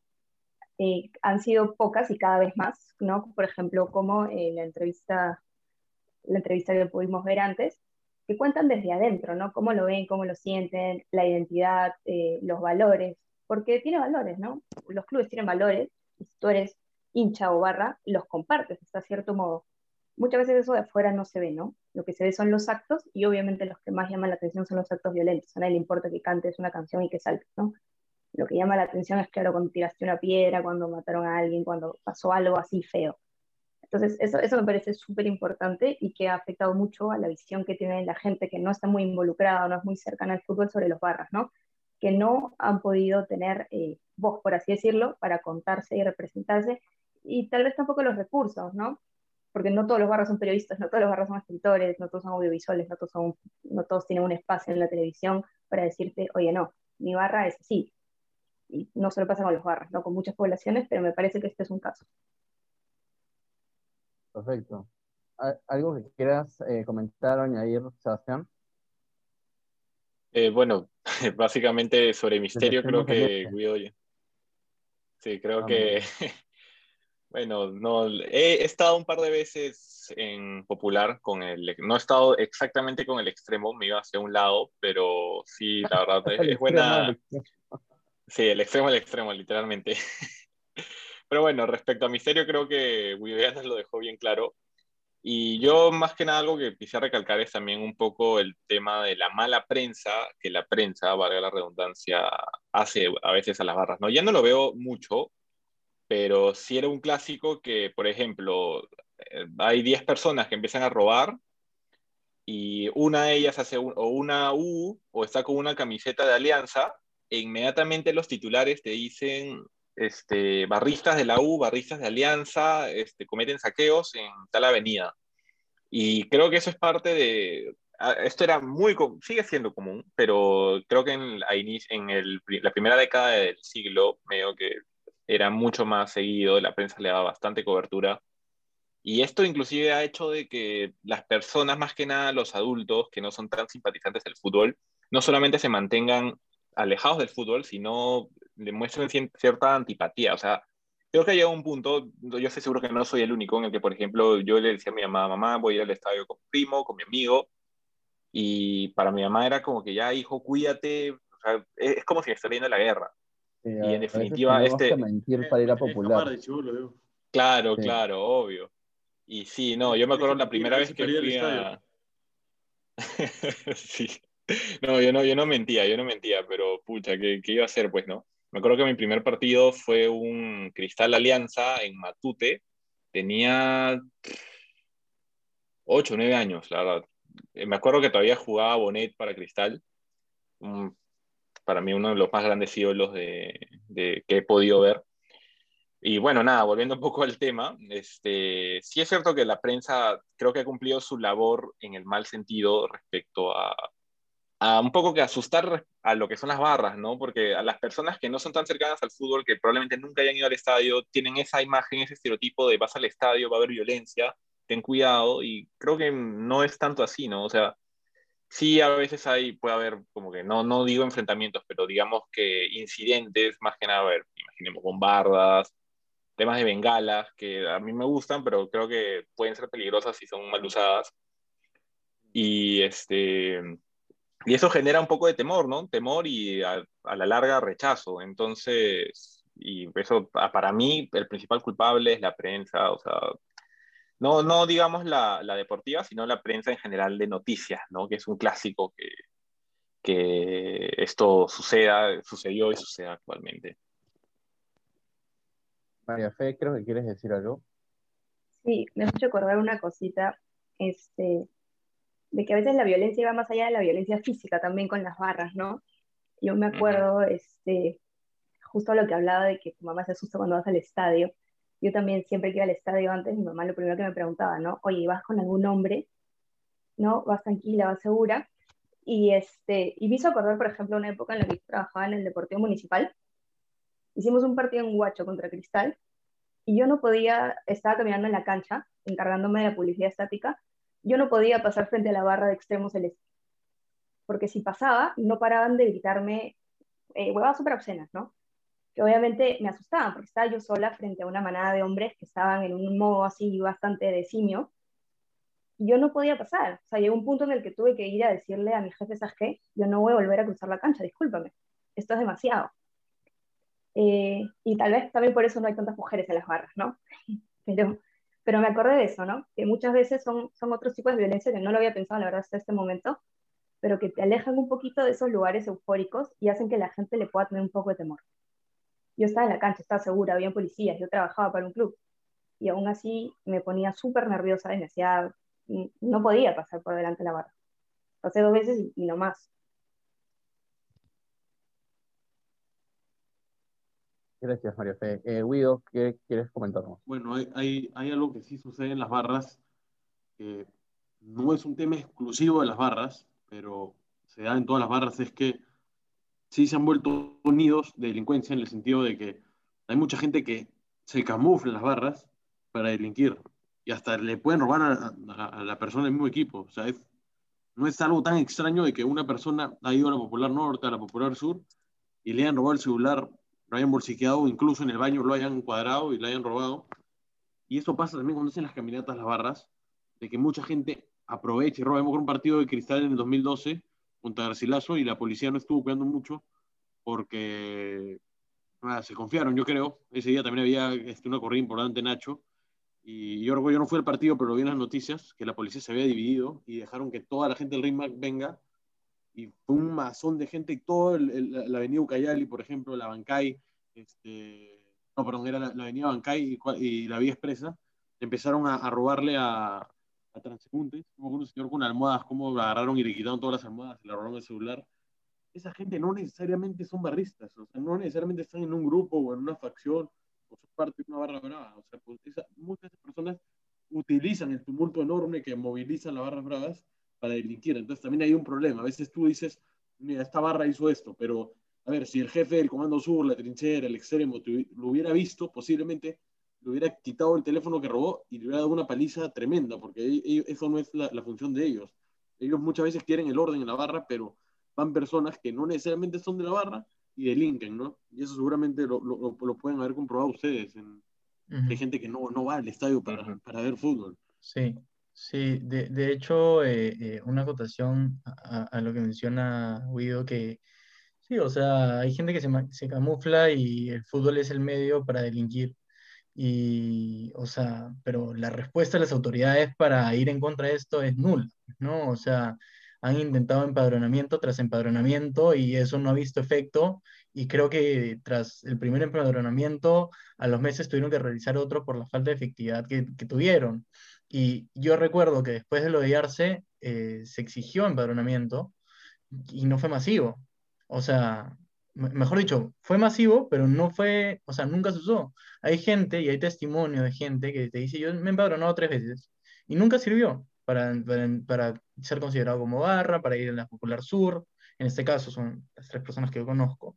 Eh, han sido pocas y cada vez más, ¿no? Por ejemplo, como en la entrevista, la entrevista que pudimos ver antes, que cuentan desde adentro, ¿no? Cómo lo ven, cómo lo sienten, la identidad, eh, los valores, porque tiene valores, ¿no? Los clubes tienen valores, y si tú eres hincha o barra, los compartes hasta cierto modo. Muchas veces eso de afuera no se ve, ¿no? Lo que se ve son los actos y obviamente los que más llaman la atención son los actos violentos. A nadie le importa que cantes una canción y que saltes, ¿no? Lo que llama la atención es, claro, cuando tiraste una piedra, cuando mataron a alguien, cuando pasó algo así feo. Entonces, eso, eso me parece súper importante y que ha afectado mucho a la visión que tiene la gente que no está muy involucrada o no es muy cercana al fútbol sobre los barras, ¿no? Que no han podido tener eh, voz, por así decirlo, para contarse y representarse y tal vez tampoco los recursos, ¿no? Porque no todos los barras son periodistas, no todos los barras son escritores, no todos son audiovisuales, no todos, son, no todos tienen un espacio en la televisión para decirte, oye, no, mi barra es así. Y no solo pasa con los barras, ¿no? con muchas poblaciones, pero me parece que este es un caso. Perfecto. ¿Algo que quieras eh, comentar o añadir, Sebastián? Eh, bueno, básicamente sobre Misterio creo que Guido... Sí, creo que Bueno, no, he estado un par de veces en Popular con el, no he estado exactamente con el extremo, me iba hacia un lado, pero sí, la verdad es, es buena. Sí, el extremo, el extremo, literalmente. Pero bueno, respecto a Misterio, creo que Wiveanas lo dejó bien claro. Y yo, más que nada, algo que quisiera recalcar es también un poco el tema de la mala prensa que la prensa, valga la redundancia, hace a veces a las barras. ¿no? Ya no lo veo mucho, pero si era un clásico que, por ejemplo, eh, hay 10 personas que empiezan a robar y una de ellas hace un, o una U o está con una camiseta de alianza, e inmediatamente los titulares te dicen este, barristas de la U, barristas de alianza, este, cometen saqueos en tal avenida. Y creo que eso es parte de... Esto era muy, sigue siendo común, pero creo que en, en el, la primera década del siglo, medio que era mucho más seguido, la prensa le daba bastante cobertura. Y esto inclusive ha hecho de que las personas, más que nada los adultos, que no son tan simpatizantes del fútbol, no solamente se mantengan alejados del fútbol, sino demuestran cien- cierta antipatía. O sea, creo que ha llegado un punto, yo estoy seguro que no soy el único, en el que, por ejemplo, yo le decía a mi mamá, mamá, voy a ir al estadio con mi primo, con mi amigo, y para mi mamá era como que ya, hijo, cuídate, o sea, es, es como si estuviera yendo a la guerra. Sí, en definitiva, este- que mentir para ir a popular. Claro, Sí. claro, obvio. Y sí, no, yo me acuerdo la primera vez que fui a... Sí. No, yo no, yo no mentía, yo no mentía, pero pucha, ¿qué, qué iba a hacer, pues, no? Me acuerdo que mi primer partido fue un Cristal Alianza en Matute. Tenía 8 o 9 años, la verdad. Eh, Me acuerdo que todavía jugaba Bonet para Cristal. Un- para mí uno de los más grandes ídolos de, que he podido ver. Y bueno, nada, volviendo un poco al tema, este, sí es cierto que la prensa creo que ha cumplido su labor en el mal sentido respecto a, a un poco que asustar a lo que son las barras, ¿no? Porque a las personas que no son tan cercanas al fútbol, que probablemente nunca hayan ido al estadio, tienen esa imagen, ese estereotipo de vas al estadio, va a haber violencia, ten cuidado, y creo que no es tanto así, ¿no? O sea, sí a veces hay, puede haber como que, no, no digo enfrentamientos, pero digamos que incidentes, más que nada, a ver, imaginemos bombardas, temas de bengalas, que a mí me gustan, pero creo que pueden ser peligrosas si son mal usadas. Y, este, y eso genera un poco de temor, ¿no? Temor y a, a la larga rechazo. Entonces, y eso para mí el principal culpable es la prensa, o sea, no, no digamos la, la deportiva, sino la prensa en general de noticias, ¿no? Que es un clásico que, que esto suceda, sucedió y sucede actualmente. María Fe, creo que quieres decir algo. Sí, me has hecho acordar una cosita, este, de que a veces la violencia va más allá de la violencia física también con las barras, ¿no? Yo me acuerdo, este, justo lo que hablaba de que tu mamá se asusta cuando vas al estadio. Yo también siempre que iba al estadio antes, mi mamá lo primero que me preguntaba, ¿no? Oye, ¿vas con algún hombre? ¿No? ¿Vas tranquila, vas segura? Y, este, y me hizo acordar, por ejemplo, una época en la que yo trabajaba en el Deportivo Municipal. Hicimos un partido en Huacho contra Cristal y yo no podía, estaba caminando en la cancha, encargándome de la publicidad estática, yo no podía pasar frente a la barra de extremos celeste, porque si pasaba, no paraban de gritarme eh, huevadas súper obscenas, ¿no? Que obviamente me asustaban, porque estaba yo sola frente a una manada de hombres que estaban en un modo así bastante de simio, y yo no podía pasar, o sea, llegó un punto en el que tuve que ir a decirle a mi jefe, ¿sabes qué? Yo no voy a volver a cruzar la cancha, discúlpame, esto es demasiado. Eh, y tal vez también por eso no hay tantas mujeres en las barras, ¿no? Pero, pero me acordé de eso, ¿no? Que muchas veces son, son otros tipos de violencia que no lo había pensado, la verdad, hasta este momento, pero que te alejan un poquito de esos lugares eufóricos y hacen que la gente le pueda tener un poco de temor. Yo estaba en la cancha, estaba segura, había policías, yo trabajaba para un club, y aún así me ponía súper nerviosa y me hacía, no podía pasar por delante de la barra. Pasé dos veces y, y no más. Gracias, María Fe. Eh, Guido, ¿qué quieres comentarnos? Bueno, hay, hay, hay algo que sí sucede en las barras, que no es un tema exclusivo de las barras, pero se da en todas las barras, es que sí se han vuelto unidos de delincuencia en el sentido de que hay mucha gente que se camufla en las barras para delinquir y hasta le pueden robar a, la persona del mismo equipo. O sea, no es algo tan extraño de que una persona ha ido a la Popular Norte, a la Popular Sur y le hayan robado el celular, lo hayan bolsiqueado, incluso en el baño lo hayan cuadrado y lo hayan robado. Y eso pasa también cuando hacen las caminatas, las barras, de que mucha gente aprovecha y roba. Hemos un partido de cristal en el 2012 contra Garcilaso y la policía no estuvo cuidando mucho porque nada, se confiaron, yo creo. Ese día también había este, una corrida importante, Nacho. Y yo, yo no fui al partido, pero vi en las noticias que la policía se había dividido y dejaron que toda la gente del RIMAC venga. Y fue un mazón de gente y toda la avenida Ucayali, por ejemplo, la Bancay, este, no, perdón, era la, la avenida Bancay y, y la Vía Expresa, empezaron a, a robarle a, a transeúntes, como un señor con almohadas, cómo agarraron y le quitaron todas las almohadas le robaron el celular. Esa gente no necesariamente son barristas, o sea, no necesariamente están en un grupo o en una facción o son parte de una barra brava. O sea, pues esa- muchas personas utilizan el tumulto enorme que movilizan las barras bravas para delinquir. Entonces también hay un problema. A veces tú dices, mira, esta barra hizo esto, pero a ver, si el jefe del Comando Sur, la trinchera, el extremo, lo hubiera visto, posiblemente le hubiera quitado el teléfono que robó y le hubiera dado una paliza tremenda, porque e- e- eso no es la, la función de ellos. Ellos muchas veces quieren el orden en la barra, pero van personas que no necesariamente son de la barra y delinquen, ¿no? Y eso seguramente lo, lo, lo pueden haber comprobado ustedes. En, Ujú. Hay gente que no, no va al estadio para, para ver fútbol. Sí, sí, de, de hecho, eh, eh, una acotación a, a- lo que menciona Guido, que sí, o sea, hay gente que se, se camufla y el fútbol es el medio para delinquir. Y, o sea, pero la respuesta de las autoridades para ir en contra de esto es nula, ¿no? O sea, han intentado empadronamiento tras empadronamiento y eso no ha visto efecto. Y creo que tras el primer empadronamiento, a los meses tuvieron que realizar otro por la falta de efectividad que, que tuvieron. Y yo recuerdo que después de lo de eh, se exigió empadronamiento y no fue masivo. O sea, mejor dicho, fue masivo, pero no fue, o sea, nunca se usó. Hay gente y hay testimonio de gente que te dice, yo me he empadronado tres veces y nunca sirvió para, para, para ser considerado como barra, para ir a la Popular Sur. En este caso son las tres personas que yo conozco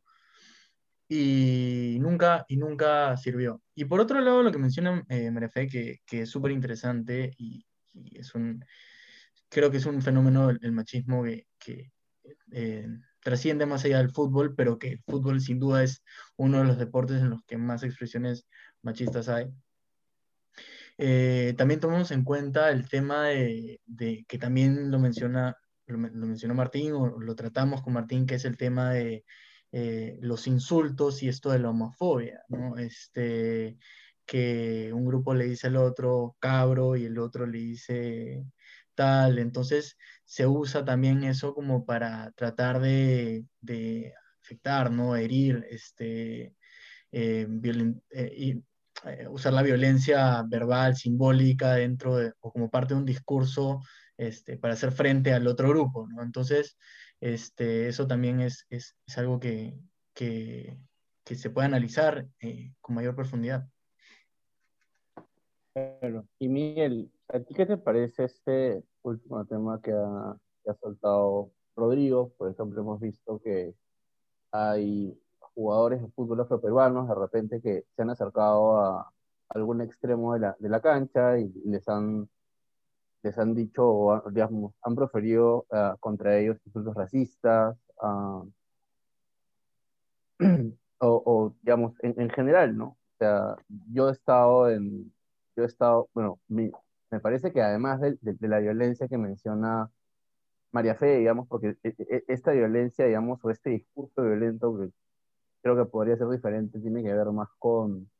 y nunca, y nunca sirvió. Y por otro lado, lo que menciona eh, María Fe, que, que es súper interesante y, y es un, creo que es un fenómeno el, el machismo que, que, eh, trasciende más allá del fútbol, pero que el fútbol sin duda es uno de los deportes en los que más expresiones machistas hay. Eh, también tomamos en cuenta el tema de, que también lo menciona, lo, men- lo mencionó Martín, o lo tratamos con Martín, que es el tema de eh, los insultos y esto de la homofobia, ¿no? Este, que un grupo le dice al otro cabro y el otro le dice tal, entonces se usa también eso como para tratar de, afectar, ¿no? Herir, este, eh, eh, y, eh, usar la violencia verbal, simbólica, dentro de, o como parte de un discurso este, para hacer frente al otro grupo. Entonces, este, eso también es, algo que, se puede analizar con mayor profundidad. Y Miguel, ¿a ti qué te parece este último tema que ha, que ha soltado Rodrigo? Por ejemplo, hemos visto que hay jugadores de fútbol afroperuanos de repente que se han acercado a algún extremo de la, de la cancha y les han, les han dicho, o, digamos, han proferido ah, contra ellos insultos racistas, o, o, digamos, en, en general, ¿no? O sea, yo he estado en, yo he estado, bueno, mi- me parece que además de, la violencia que menciona María Fe, digamos, porque e- e- esta violencia, digamos, o este discurso violento que creo que podría ser diferente, tiene que ver más con,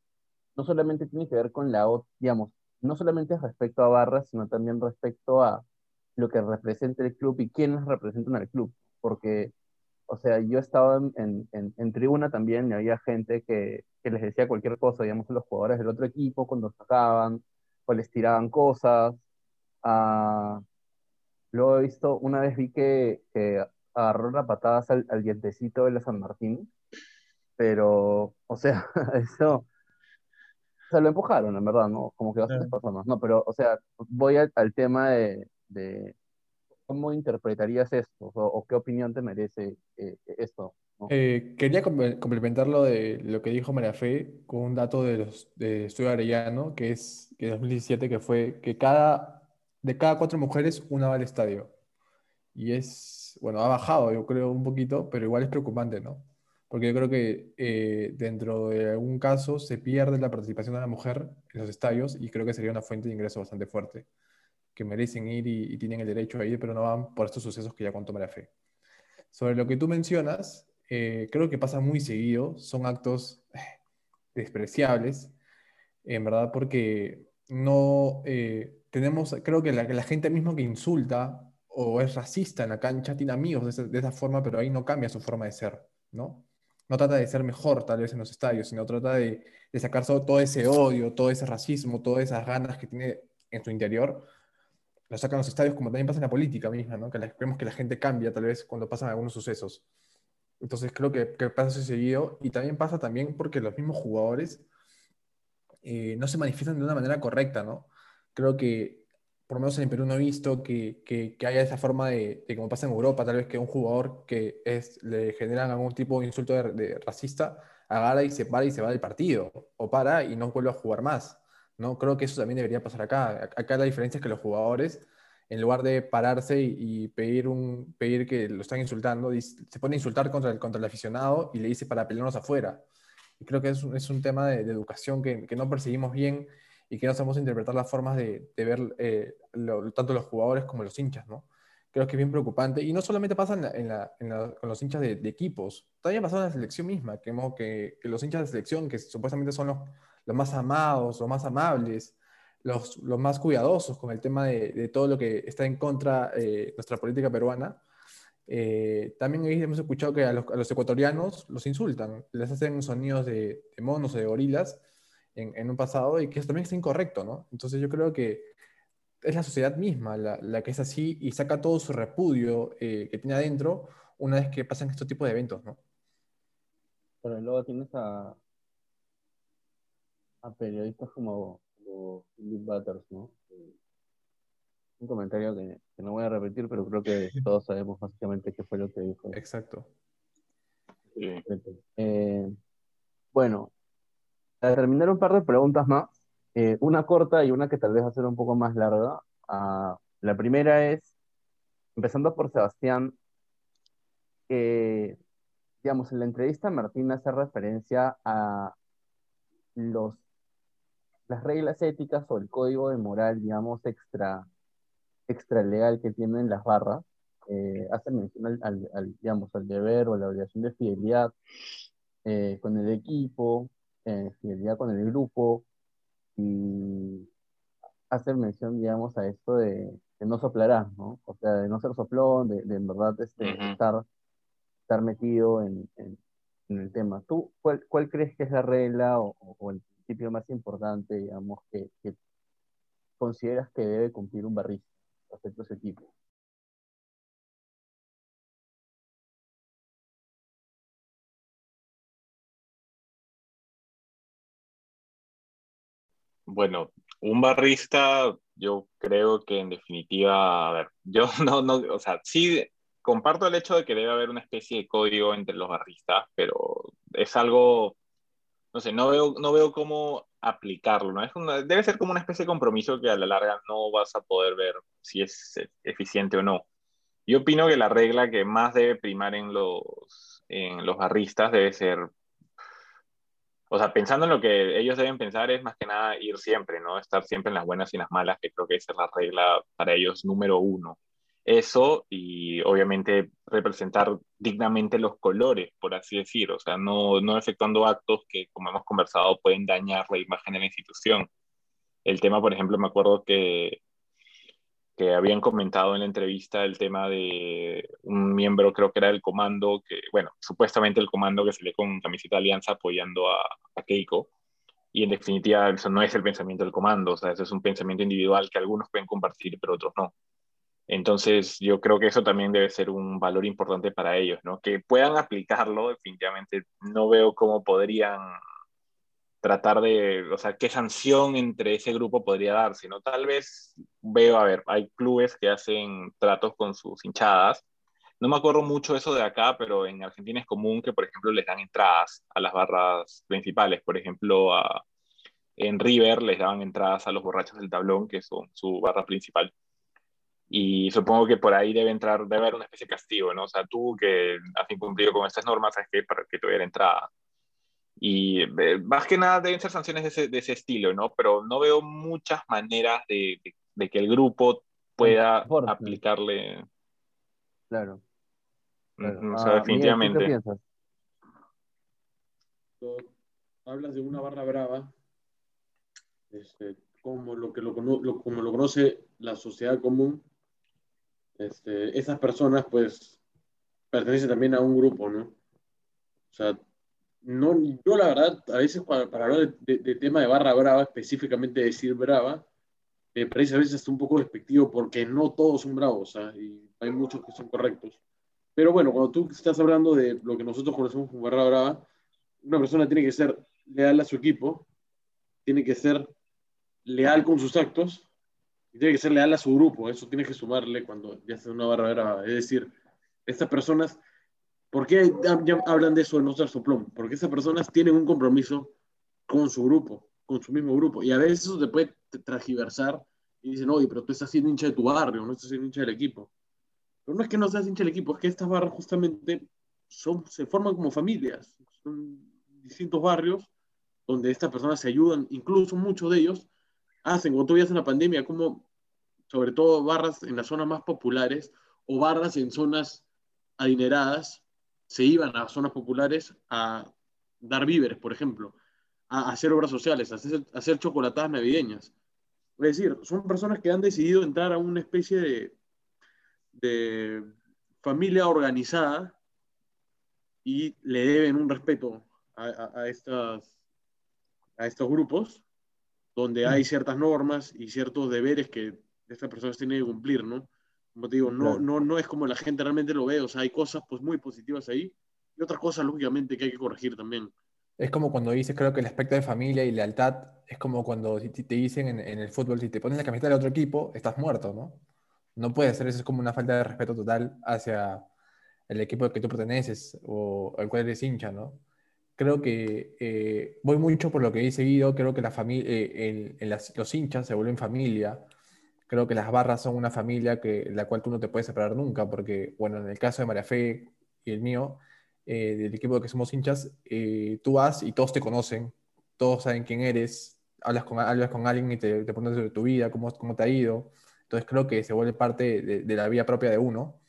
no solamente tiene que ver con la, digamos, no solamente respecto a barras, sino también respecto a lo que representa el club y quiénes representan al club, porque, o sea, yo estaba en, en, en- tribuna también y había gente que, que les decía cualquier cosa, digamos, a los jugadores del otro equipo cuando sacaban o les tiraban cosas. ah, luego he visto, una vez vi que, que agarró las patadas al, al dientecito de la San Martín, pero, o sea, eso, o sea, lo empujaron, en verdad, ¿no? Como que bastantes Claro. personas, ¿no? Pero, o sea, voy al, al tema de, de cómo interpretarías esto, o, o qué opinión te merece eh, esto, ¿no? Eh, quería com- complementar lo de lo que dijo María Fe con un dato de los de Estudio Arellano, que es que 2017, que fue que cada, de cada cuatro mujeres, una va al estadio. Y es, bueno, ha bajado, yo creo, un poquito, pero igual es preocupante, ¿no? Porque yo creo que eh, dentro de algún caso se pierde la participación de la mujer en los estadios y creo que sería una fuente de ingreso bastante fuerte, que merecen ir y, y tienen el derecho a ir, pero no van por estos sucesos que ya contó María Fe. Sobre lo que tú mencionas, eh, creo que pasa muy seguido, son actos eh, despreciables, en verdad, porque no eh, tenemos, creo que la, la gente misma que insulta o es racista en la cancha tiene amigos de, esa- de esa forma, pero ahí no cambia su forma de ser, ¿no? No trata de ser mejor tal vez en los estadios, sino trata de, de sacar todo ese odio, todo ese racismo, todas esas ganas que tiene en su interior, lo sacan los estadios como también pasa en la política misma, ¿no? Que la- vemos que la gente cambia tal vez cuando pasan algunos sucesos. Entonces creo que, que pasa eso seguido y también pasa también porque los mismos jugadores eh, no se manifiestan de una manera correcta, ¿no? Creo que, por lo menos en Perú no he visto que, que, que haya esa forma de, de, como pasa en Europa, tal vez que un jugador que es, le generan algún tipo de insulto de, de racista, agarra y se para y se va del partido, o para y no vuelve a jugar más, ¿no? Creo que eso también debería pasar acá. Acá la diferencia es que los jugadores en lugar de pararse y, y pedir, un, pedir que lo están insultando, se pone a insultar contra el, contra el aficionado y le dice para pelearnos afuera. Y creo que es, un- es un tema de, de educación que, que no perseguimos bien y que no sabemos interpretar las formas de, de ver eh, lo- tanto los jugadores como los hinchas, ¿no? Creo que es bien preocupante. Y no solamente pasa en la- en la- en la- con los hinchas de, de equipos, también pasa en la selección misma, que, que, que los hinchas de selección, que supuestamente son los, los más amados, los más amables, los, los más cuidadosos con el tema de, de todo lo que está en contra de nuestra política peruana, eh, también hemos escuchado que a los, a los ecuatorianos los insultan, les hacen sonidos de, de monos o de gorilas en, en un pasado y que eso también es incorrecto, ¿no? Entonces yo creo que es la sociedad misma la, la que es así y saca todo su repudio eh, que tiene adentro una vez que pasan estos tipos de eventos, ¿no? Pero luego tienes a, a periodistas como, como Philip Butters, ¿no? Un comentario que, que no voy a repetir, pero creo que todos sabemos básicamente qué fue lo que dijo. Exacto. Eh, bueno, para terminar un par de preguntas más, eh, una corta y una que tal vez va a ser un poco más larga. Ah, la primera es, empezando por Sebastián, que, digamos, en la entrevista Martín hace referencia a los, las reglas éticas o el código de moral, digamos, extra, extra legal que tienen las barras. Eh, hace mención al, al- al, digamos, al deber o la obligación de fidelidad eh, con el equipo, eh, fidelidad con el grupo y hacer mención, digamos, a esto de, de no soplarás, ¿no? O sea, de no ser soplón, de, de en verdad este, estar, estar metido en, en- en el tema. ¿Tú cuál, cuál crees que es la regla o el principio más importante, digamos, que, consideras que debe cumplir un barrista respecto a ese equipo? Bueno, un barrista, yo creo que en definitiva, a ver, yo no, no, o sea, sí comparto el hecho de que debe haber una especie de código entre los barristas, pero es algo, no sé, no veo, no veo cómo aplicarlo, ¿no? Es una- debe ser como una especie de compromiso que a la larga no vas a poder ver si es eh, eficiente o no. Yo opino que la regla que más debe primar en los, en los barristas debe ser o sea, pensando en lo que ellos deben pensar es más que nada ir siempre, ¿no? Estar siempre en las buenas y en las malas, que creo que esa es la regla para ellos número uno. Eso y obviamente representar dignamente los colores, por así decir, o sea, no, no efectuando actos que, como hemos conversado, pueden dañar la imagen de la institución. El tema, por ejemplo, me acuerdo que, que habían comentado en la entrevista el tema de un miembro, creo que era del comando, que, bueno, supuestamente el comando que se lee con camiseta de alianza apoyando a, a Keiko. Y en definitiva, eso no es el pensamiento del comando, o sea, eso es un pensamiento individual que algunos pueden compartir, pero otros no. Entonces, yo creo que eso también debe ser un valor importante para ellos, ¿no? Que puedan aplicarlo, definitivamente, no veo cómo podrían tratar de, o sea, qué sanción entre ese grupo podría darse, ¿no? Tal vez veo, a ver, hay clubes que hacen tratos con sus hinchadas. No me acuerdo mucho eso de acá, pero en Argentina es común que, por ejemplo, les dan entradas a las barras principales. Por ejemplo, en River les daban entradas a los borrachos del tablón, que son su barra principal. Y supongo que por ahí debe entrar, debe haber una especie de castigo, ¿no? O sea, tú que has incumplido con estas normas, ¿sabes qué? Para que te entrada. Y eh, más que nada deben ser sanciones de ese, de ese estilo, ¿no? Pero no veo muchas maneras de, de, de que el grupo pueda aplicarle. Claro. claro. Ujú, O Ah, sea, Miguel, ¿tú definitivamente. ¿Qué piensas? Hablas de una barra brava, este, como, lo que lo, cono- lo- como lo conoce la sociedad común, este, esas personas pues pertenecen también a un grupo, ¿no? O sea, no, yo la verdad, a veces para, hablar de, tema de barra brava, específicamente decir brava, me parece a veces un poco despectivo porque no todos son bravos, ¿ah? y hay muchos que son correctos. Pero bueno, cuando tú estás hablando de lo que nosotros conocemos como barra brava, una persona tiene que ser leal a su equipo, tiene que ser leal con sus actos y tiene que ser leal a su grupo. Eso tiene que sumarle cuando ya en una barra brava. Es decir, estas personas, ¿por qué hablan de eso de no ser soplón? Porque estas personas tienen un compromiso con su grupo, con su mismo grupo. Y a veces eso te puede tragiversar y dicen, oye, pero tú estás siendo hincha de tu barrio, no estás siendo hincha del equipo. Pero no es que no seas hincha del equipo, es que estas barras justamente son, se forman como familias. Son distintos barrios donde estas personas se ayudan, incluso muchos de ellos hacen, cuando tú veías en la pandemia, como sobre todo barras en las zonas más populares o barras en zonas adineradas, se iban a zonas populares a dar víveres, por ejemplo, a hacer obras sociales, a hacer, chocolatadas navideñas. Es decir, son personas que han decidido entrar a una especie de, de familia organizada y le deben un respeto a estas, a estos grupos donde hay ciertas normas y ciertos deberes que estas personas tienen que cumplir, ¿no? Como te digo, no, no, no es como la gente realmente lo ve, o sea, hay cosas pues muy positivas ahí y otras cosas, lógicamente, que hay que corregir también. Es como cuando dices, creo que el aspecto de familia y lealtad es como cuando te te dicen en, en el fútbol, si te pones la camiseta del otro equipo, estás muerto, ¿no? No puede ser, eso es como una falta de respeto total hacia el equipo al que tú perteneces o al cual eres hincha, ¿no? Creo que eh, voy mucho por lo que dice Guido, creo que la familia, el- el- las- los hinchas se vuelven familia, creo que las barras son una familia que, la cual tú no te puedes separar nunca, porque, bueno, en el caso de María Fe y el mío, eh, del equipo de que somos hinchas, eh, tú vas y todos te conocen, todos saben quién eres, hablas con, hablas con alguien y te, te pones sobre tu vida, cómo, cómo te ha ido. Entonces creo que se vuelve parte de, de la vida propia de uno.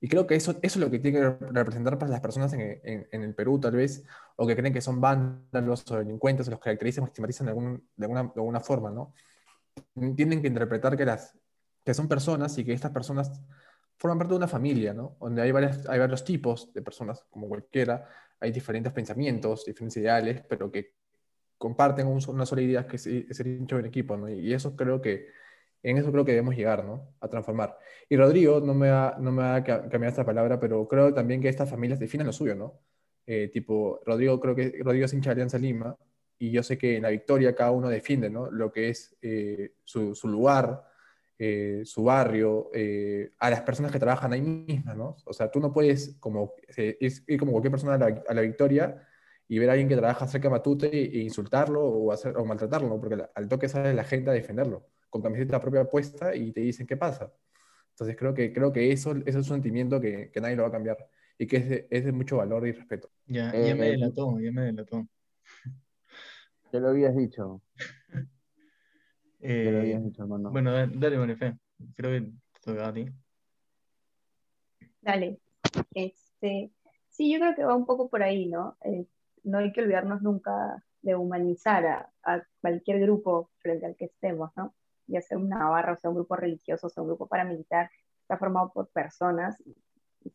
Y creo que eso, eso es lo que tiene que rep- representar para las personas en, en- en el Perú, tal vez, o que creen que son vándalos o delincuentes, o los caracterizan o estigmatizan de, algún- de, alguna, de alguna forma, ¿no? Tienen que interpretar que, las, que son personas y que estas personas forman parte de una familia, ¿no? Donde hay, varias, hay varios tipos de personas, como cualquiera, hay diferentes pensamientos, diferentes ideales, pero que comparten un- una sola idea que es, es ser hincha del equipo, ¿no? Y eso creo que, en eso creo que debemos llegar, ¿no? A transformar. Y Rodrigo, no me va, no me va a ca- cambiar esta palabra, pero creo también que estas familias definen lo suyo, ¿no? Eh, tipo, Rodrigo, creo que Rodrigo es hincha de Alianza Lima, y yo sé que en la victoria cada uno defiende, ¿no? Lo que es eh, su, su lugar, eh, su barrio, a las personas que trabajan ahí mismas, ¿no? O sea, tú no puedes como, ir como cualquier persona a la, a la victoria y ver a alguien que trabaja cerca de Matute e, insultarlo o, hacer, o maltratarlo. Porque al toque sale la gente a defenderlo, con camiseta propia puesta y te dicen qué pasa. Entonces creo que, creo que eso, eso es un sentimiento que, que nadie lo va a cambiar y que es de, es de mucho valor y respeto. Ya, Eh, ya me eh, delató, ya me delató. Ya lo habías dicho, lo Eh, habías dicho, hermano. bueno, da- dale, Bonifé. Creo que te toca a ti. Dale. Este, sí, yo creo que va un poco por ahí, ¿no? Eh, no hay que olvidarnos nunca de humanizar a, a cualquier grupo frente al que estemos, ¿no? Ya sea una barra, o sea un grupo religioso, o sea un grupo paramilitar, está formado por personas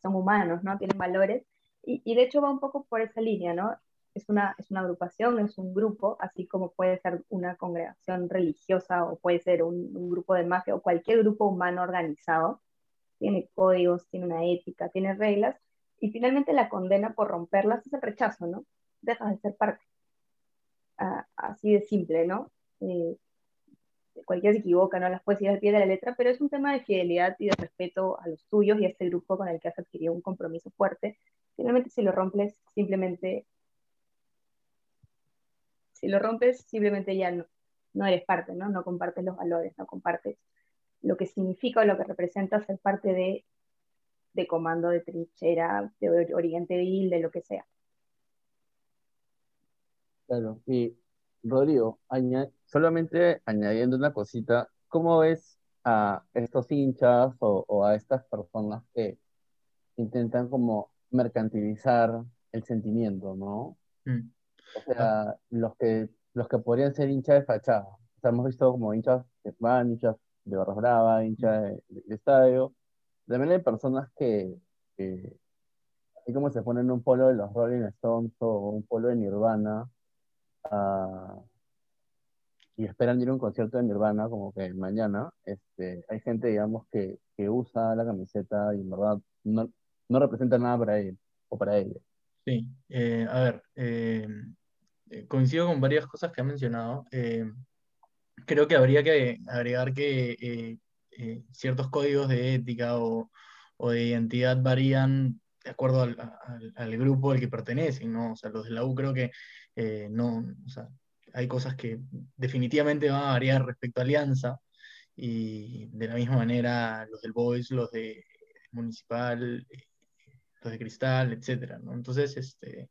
son humanos, ¿no? Tienen valores. Y, y de hecho va un poco por esa línea, ¿no? Es una, es una agrupación, es un grupo, así como puede ser una congregación religiosa o puede ser un, un grupo de mafia o cualquier grupo humano organizado tiene códigos, tiene una ética, tiene reglas, y finalmente la condena por romperlas es el rechazo, ¿no? Dejas de ser parte. Ah, así de simple, ¿no? Eh, cualquiera se equivoca, no las ir al pie de la letra, pero es un tema de fidelidad y de respeto a los tuyos y a este grupo con el que has adquirido un compromiso fuerte. Finalmente, si lo rompes, simplemente, si lo rompes, simplemente ya no, no eres parte, ¿no? No compartes los valores, no compartes lo que significa o lo que representa ser parte de, de comando, de trinchera, de or- Oriente Vil, de lo que sea. Claro, y Rodrigo, aña- solamente añadiendo una cosita, ¿cómo ves a estos hinchas o, o a estas personas que intentan como mercantilizar el sentimiento, ¿no? Mm. O sea, los que, los que podrían ser hinchas de fachada. O sea, hemos visto como hinchas que van, hinchas de Barras Brava, hinchas de, de estadio. También hay personas que, que, así como se ponen un polo de los Rolling Stones o un polo de Nirvana, ah, y esperan ir a un concierto de Nirvana como que mañana, este, hay gente, digamos, que, que usa la camiseta y en verdad no, no representa nada para él o para ella. Sí, eh, a ver, eh, eh, coincido con varias cosas que ha mencionado. Creo que habría que agregar que ciertos códigos de ética o, o de identidad varían de acuerdo al, al- al grupo al que pertenecen, ¿no? O sea, los de la U creo que no, o sea, hay cosas que definitivamente van a variar respecto a Alianza y de la misma manera los del Boys, los de Municipal, eh, los de Cristal, etcétera, ¿no? Entonces, este,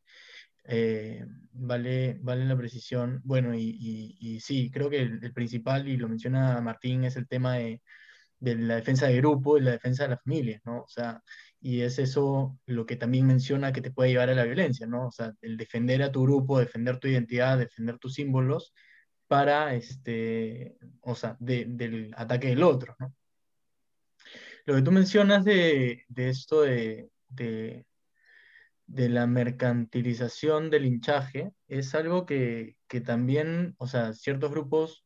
eh, vale, vale la precisión. Bueno, y, sí, creo que el, principal, y lo menciona Martín, es el tema de, de la defensa de grupo y la defensa de la familia, ¿no? O sea, y es eso lo que también menciona que te puede llevar a la violencia, ¿no? O sea, el defender a tu grupo, defender tu identidad, defender tus símbolos para, este, o sea, de- del ataque del otro, ¿no? Lo que tú mencionas de, de esto de, de, de la mercantilización del hinchaje es algo que, que también, o sea, ciertos grupos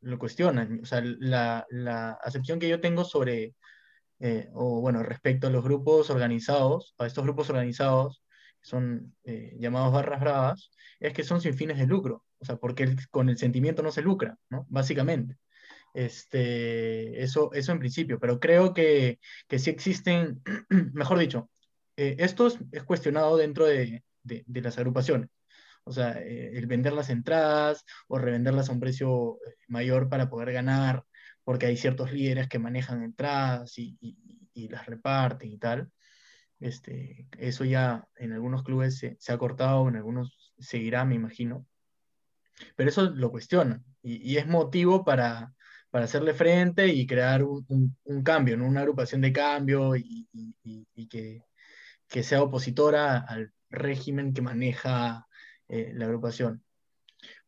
lo cuestionan. O sea, la, la acepción que yo tengo sobre, eh, o bueno, respecto a los grupos organizados, a estos grupos organizados, que son eh, llamados barras bravas, es que son sin fines de lucro. O sea, porque con el sentimiento no se lucra, ¿no? Básicamente. Este, eso, eso en principio, pero creo que, que sí existen, mejor dicho, eh, esto es, es cuestionado dentro de, de- las agrupaciones. O sea, el vender las entradas o revenderlas a un precio mayor para poder ganar, porque hay ciertos líderes que manejan entradas y, y- las reparten y tal. Este, eso ya en algunos clubes se, ha cortado, en algunos seguirá, me imagino. Pero eso lo cuestionan y, es motivo para, hacerle frente y crear un, cambio, ¿no? Una agrupación de cambio y, que sea opositora al régimen que maneja eh, la agrupación.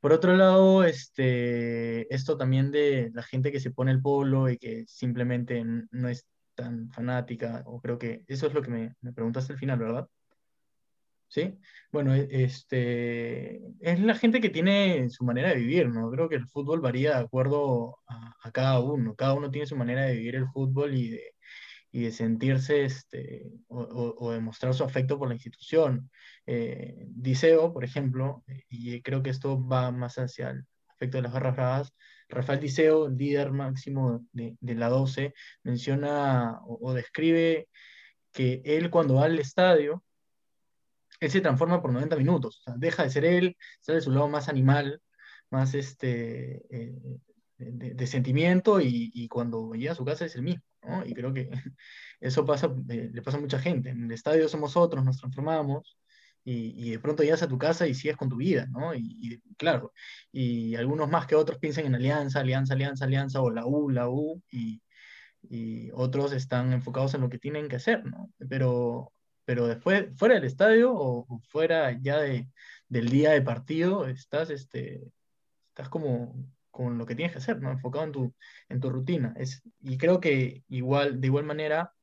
Por otro lado, este, esto también de la gente que se pone el polo y que simplemente no es tan fanática, o creo que eso es lo que me, me preguntaste al final, ¿verdad? ¿Sí? Bueno, e- este, es la gente que tiene su manera de vivir, ¿no? Creo que el fútbol varía de acuerdo a, a cada uno. Cada uno tiene su manera de vivir el fútbol y de, y de sentirse este, o, o- o demostrar su afecto por la institución. Eh, Diceo, por ejemplo, y creo que esto va más hacia el afecto de las barras bravas, Rafael Diceo, líder máximo de, de la 12, menciona o, describe que él cuando va al estadio, él se transforma por 90 minutos, deja de ser él, sale de su lado más animal, más este, eh, de, de sentimiento y, y cuando llega a su casa es el mismo, Y creo que eso pasa, eh, le pasa a mucha gente. En el estadio somos otros, nos transformamos y, y de pronto llegas a tu casa y sigues con tu vida, ¿no? Y, claro, y algunos más que otros piensan en alianza, alianza, alianza, alianza, o la U, la U, y, y otros están enfocados en lo que tienen que hacer, ¿no? Pero, pero después, fuera del estadio o, o fuera ya de, del día de partido, estás, este, estás como con lo que tienes que hacer, ¿no? Enfocado en tu, en tu rutina. Es, y creo que igual, de igual manera,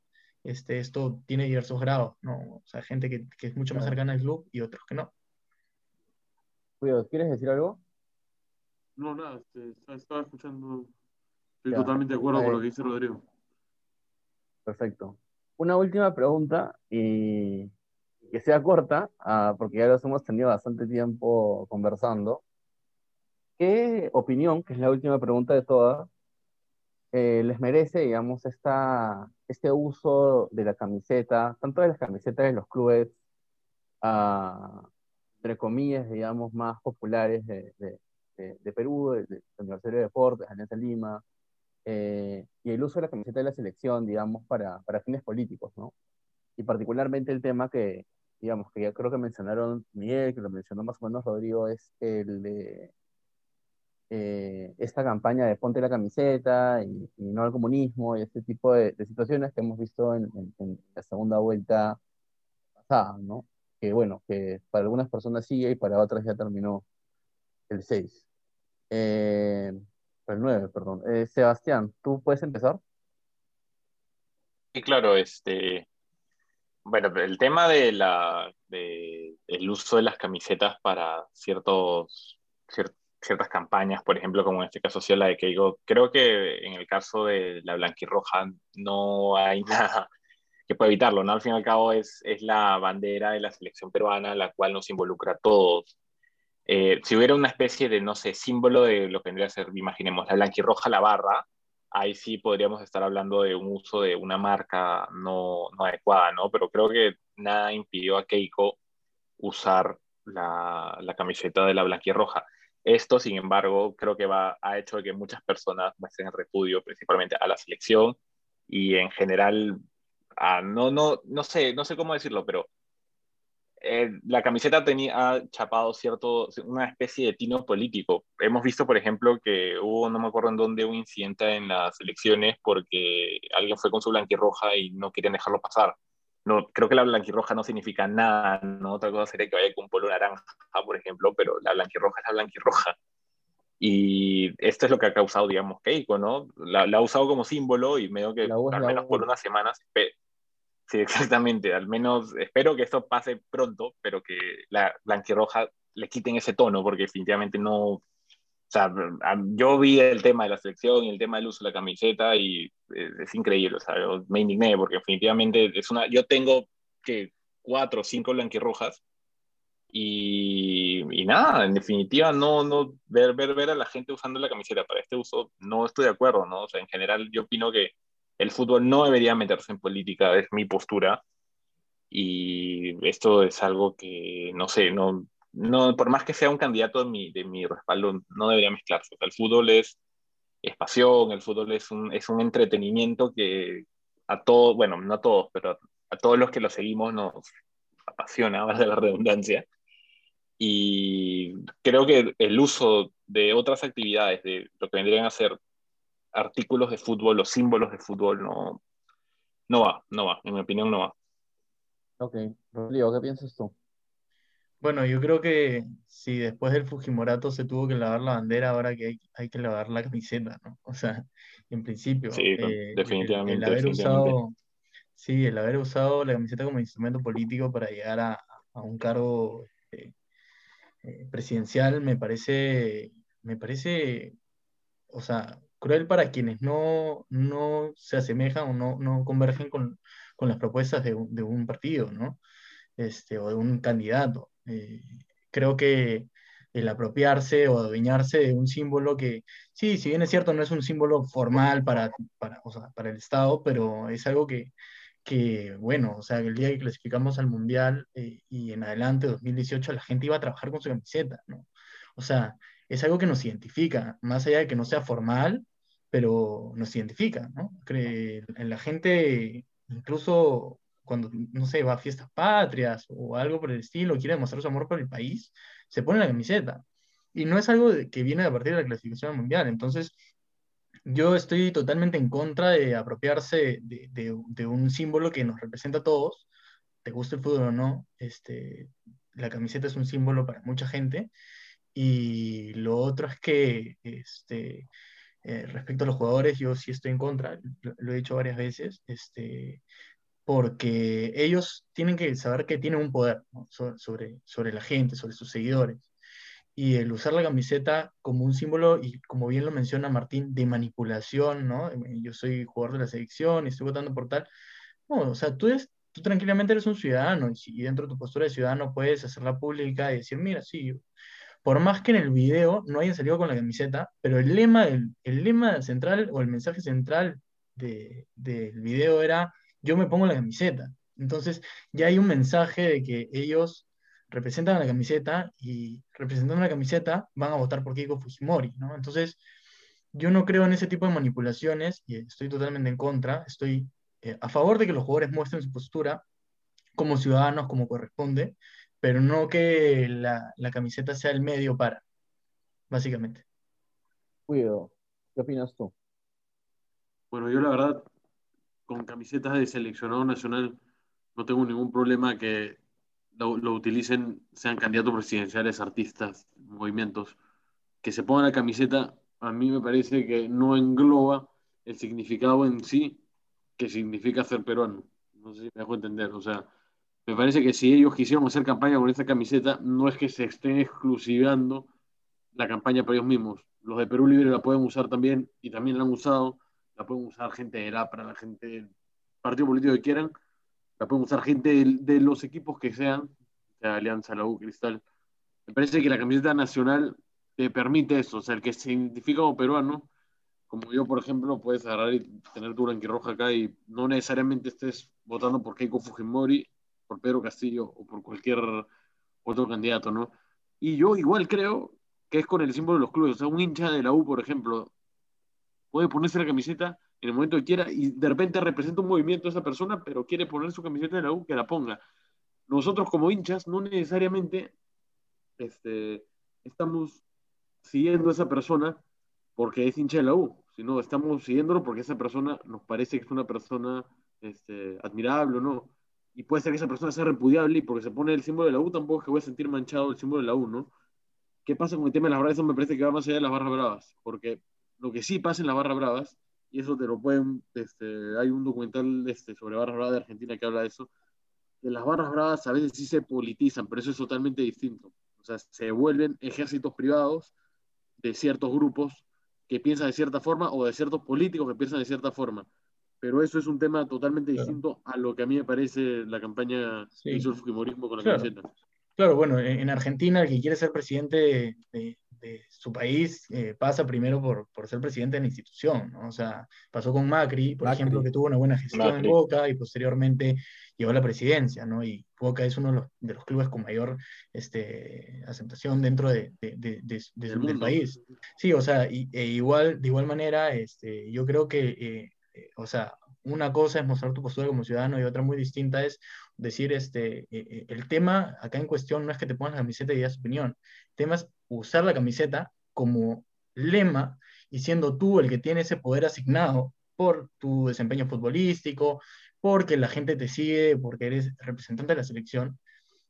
este, esto tiene diversos grados, ¿no? O sea, gente que, que es mucho más cercana al club y otros que no. Cuidado, ¿quieres decir algo? No, nada, este, estaba- escuchando. Estoy Ya. totalmente de acuerdo con lo que dice Rodrigo. Perfecto. Una última pregunta y que sea corta, ah, porque ya los hemos tenido bastante tiempo conversando. ¿Qué opinión, que es la última pregunta de todas, eh, les merece, digamos, esta, este uso de la camiseta, tanto de las camisetas de los clubes, ah, entre comillas, digamos, más populares de, de- de- de Perú, de, de Universitario de Deportes, Alianza Lima, eh, y el uso de la camiseta de la selección, digamos, para, para fines políticos, ¿no? Y particularmente el tema que, digamos, que ya creo que mencionaron Miguel, que lo mencionó más o menos Rodrigo, es el de eh, esta campaña de ponte la camiseta y, no al comunismo y este tipo de, situaciones que hemos visto en, la segunda vuelta pasada, ¿no? Que bueno, que para algunas personas sigue y para otras ya terminó el 6. Eh, el 9, perdón. Eh, Sebastián, ¿tú puedes empezar? Y claro, este, bueno, el tema de la, de el uso de las camisetas para ciertos, cier- ciertas campañas, por ejemplo, como en este caso sea la de Keiko, creo que en el caso de la blanquirroja no hay nada que pueda evitarlo, ¿no? Al fin y al cabo es, es la bandera de la selección peruana, la cual nos involucra a todos. Eh, si hubiera una especie de, no sé, símbolo de lo que vendría a ser, imaginemos, la blanquirroja, la barra, ahí sí podríamos estar hablando de un uso de una marca no, no adecuada, ¿no? Pero creo que nada impidió a Keiko usar la, la camiseta de la blanquirroja. Esto, sin embargo, creo que va, ha hecho que muchas personas muestren el repudio principalmente a la selección y en general, a, no, no, no, sé, no sé cómo decirlo, pero eh, la camiseta tenía, ha chapado cierto, una especie de tino político. Hemos visto, por ejemplo, que hubo, no me acuerdo en dónde, un incidente en las elecciones porque alguien fue con su blanquirroja y no querían dejarlo pasar. No, creo que la blanquirroja no significa nada, ¿no? Otra cosa sería que vaya con un polo naranja, por ejemplo, pero la blanquirroja es la blanquirroja. Y esto es lo que ha causado, digamos, Keiko, ¿no? La, la ha usado como símbolo y medio que, al menos por unas semanas, sí, exactamente, al menos espero que esto pase pronto, pero que la blanquirroja le quiten ese tono, porque definitivamente no, o sea, yo vi el tema de la selección y el tema del uso de la camiseta y es, es increíble, o sea, yo me indigné porque definitivamente es una, yo tengo que cuatro o cinco blanquirrojas y, y nada, en definitiva no, no, ver, ver, ver a la gente usando la camiseta para este uso, no estoy de acuerdo, ¿no? O sea, en general yo opino que el fútbol no debería meterse en política, es mi postura y esto es algo que, no sé, no, no, por más que sea un candidato de mi, de mi respaldo, no debería mezclarse. O sea, el fútbol es, es pasión, el fútbol es un, es un entretenimiento que a todos, bueno, no a todos, pero a, todos los que lo seguimos nos apasiona, valga la redundancia. Y creo que el uso de otras actividades, de lo que vendrían a ser artículos de fútbol o símbolos de fútbol, no, no va, no va, en mi opinión no va. Ok, Rodrigo, ¿qué piensas tú? Bueno, yo creo que si después del Fujimorato se tuvo que lavar la bandera, ahora que hay, hay que lavar la camiseta, ¿no? O sea, en principio, Sí, eh, el, el definitivamente, haber definitivamente. usado, sí, el haber usado la camiseta como instrumento político para llegar a, a un cargo eh, eh, presidencial me parece, me parece, o sea, cruel para quienes no, no se asemejan o no, no convergen con, con las propuestas de un, de un partido, ¿no? Este, o de un candidato. Eh, creo que el apropiarse o adueñarse de un símbolo que, sí, si bien es cierto, no es un símbolo formal para, para, o sea, para el Estado, pero es algo que, que, bueno, o sea, el día que clasificamos al Mundial eh, y en adelante, 2018, la gente iba a trabajar con su camiseta, ¿no? O sea, es algo que nos identifica, más allá de que no sea formal, pero nos identifica, ¿no? Cre- la gente, incluso cuando, no sé, va a fiestas patrias o algo por el estilo, quiere demostrar su amor por el país, se pone la camiseta. Y no es algo que viene a partir de la clasificación al mundial. Entonces, yo estoy totalmente en contra de apropiarse de, de- de un símbolo que nos representa a todos, te guste el fútbol o no, este, la camiseta es un símbolo para mucha gente. Y lo otro es que, este, eh, respecto a los jugadores, yo sí estoy en contra, lo, lo he dicho varias veces, este, porque ellos tienen que saber que tienen un poder, ¿no? So- sobre, sobre la gente, sobre sus seguidores. Y el usar la camiseta como un símbolo, y como bien lo menciona Martín, de manipulación, ¿no? Eh, Yo soy jugador de la selección y estoy votando por tal. No, o sea, tú, eres, tú tranquilamente eres un ciudadano y, si, dentro de tu postura de ciudadano puedes hacerla pública y decir, mira, sí, por más que en el video no hayan salido con la camiseta, pero el lema, del- el, lema central o el mensaje central de- del video era, yo me pongo la camiseta. Entonces ya hay un mensaje de que ellos representan la camiseta y representando la camiseta van a votar por Keiko Fujimori, ¿no? Entonces yo no creo en ese tipo de manipulaciones y estoy totalmente en contra, estoy eh, a favor de que los jugadores muestren su postura como ciudadanos, como corresponde, pero no que la, la camiseta sea el medio para, básicamente. Cuido, ¿qué opinas tú? Bueno, yo la verdad, con camisetas de seleccionado nacional, no tengo ningún problema que lo, lo utilicen, sean candidatos presidenciales, artistas, movimientos, que se pongan la camiseta, a mí me parece que no engloba el significado en sí que significa ser peruano. No sé si me dejo entender. O sea, me parece que si ellos quisieron hacer campaña con esta camiseta, no es que se estén exclusivando la campaña para ellos mismos. Los de Perú Libre la pueden usar también y también la han usado. La pueden usar gente de la para la gente del partido político que quieran. La pueden usar gente de, de los equipos que sean, sea Alianza, la U, Cristal. Me parece que la camiseta nacional te permite eso. O sea, el que se identifica como peruano, como yo, por ejemplo, puedes agarrar y tener tu blanquirroja acá y no necesariamente estés votando por Keiko Fujimori, por Pedro Castillo o por cualquier otro candidato, ¿no? Y yo igual creo que es con el símbolo de los clubes. O sea, un hincha de la U, por ejemplo, puede ponerse la camiseta en el momento que quiera y de repente representa un movimiento esa persona, pero quiere poner su camiseta de la U, que la ponga. Nosotros como hinchas no necesariamente este, estamos siguiendo a esa persona porque es hincha de la U, sino estamos siguiéndolo porque esa persona nos parece que es una persona este, admirable o no. Y puede ser que esa persona sea repudiable y porque se pone el símbolo de la U tampoco es que voy a sentir manchado el símbolo de la U, ¿no? ¿Qué pasa con el tema de las barras? Eso me parece que va más allá de las barras bravas, porque lo que sí pasa en las barras bravas, y eso te lo pueden, este, hay un documental este, sobre barras bravas de Argentina que habla de eso, que las barras bravas a veces sí se politizan, pero eso es totalmente distinto. O sea, se vuelven ejércitos privados de ciertos grupos que piensan de cierta forma o de ciertos políticos que piensan de cierta forma. Pero eso es un tema totalmente Claro. distinto a lo que a mí me parece la campaña Sí. que hizo el Fujimorismo con la Claro. camiseta. Claro, bueno, en en Argentina el que quiere ser presidente de, de- de su país eh, pasa primero por, por ser presidente de la institución, ¿no? O sea, pasó con Macri, por Macri. ejemplo, que tuvo una buena gestión Macri. en Boca y posteriormente llegó a la presidencia, ¿no? Y Boca es uno de los, de los clubes con mayor este, aceptación dentro de, de- de- de- de- Del país. Sí, o sea, y, e igual, de igual manera, este, yo creo que, eh, eh, o sea, una cosa es mostrar tu postura como ciudadano y otra muy distinta es decir, este, eh, eh, el tema acá en cuestión no es que te pongas la camiseta y tu opinión, el tema es usar la camiseta como lema y siendo tú el que tiene ese poder asignado por tu desempeño futbolístico, porque la gente te sigue, porque eres representante de la selección,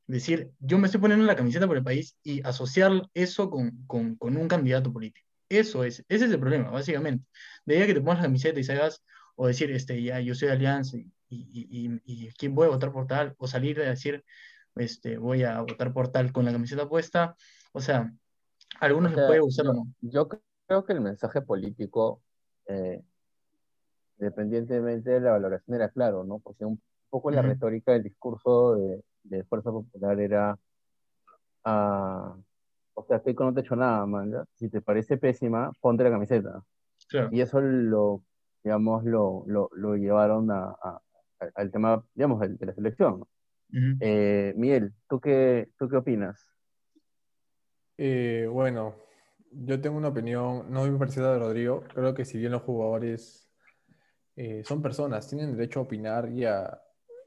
decir, yo me estoy poniendo la camiseta por el país y asociar eso con, con, un candidato político. Eso es, ese es el problema, básicamente. De ahí que te pongas la camiseta y salgas, o decir, este, ya, yo soy de Alianza y, y, y, y quién voy a votar por tal, o salir a decir, este, voy a votar por tal con la camiseta puesta, o sea, algunos O sea, puede gustar o yo, no. yo creo que el mensaje político, eh, independientemente de la valoración, era claro, ¿no? Porque un poco la Ujú. retórica del discurso de, de Fuerza Popular era, ah, o sea, Keiko no te he hecho nada, man, ¿ya? Si te parece pésima, ponte la camiseta. Claro. Y eso lo, digamos, lo, lo, lo llevaron a, a- a- al tema, digamos, de la selección. ¿no? Ujú. Eh, Miguel, ¿tú qué, ¿tú qué opinas? Eh, bueno, yo tengo una opinión no muy parecida a la de Rodrigo. Creo que si bien los jugadores eh, son personas, tienen derecho a opinar y a,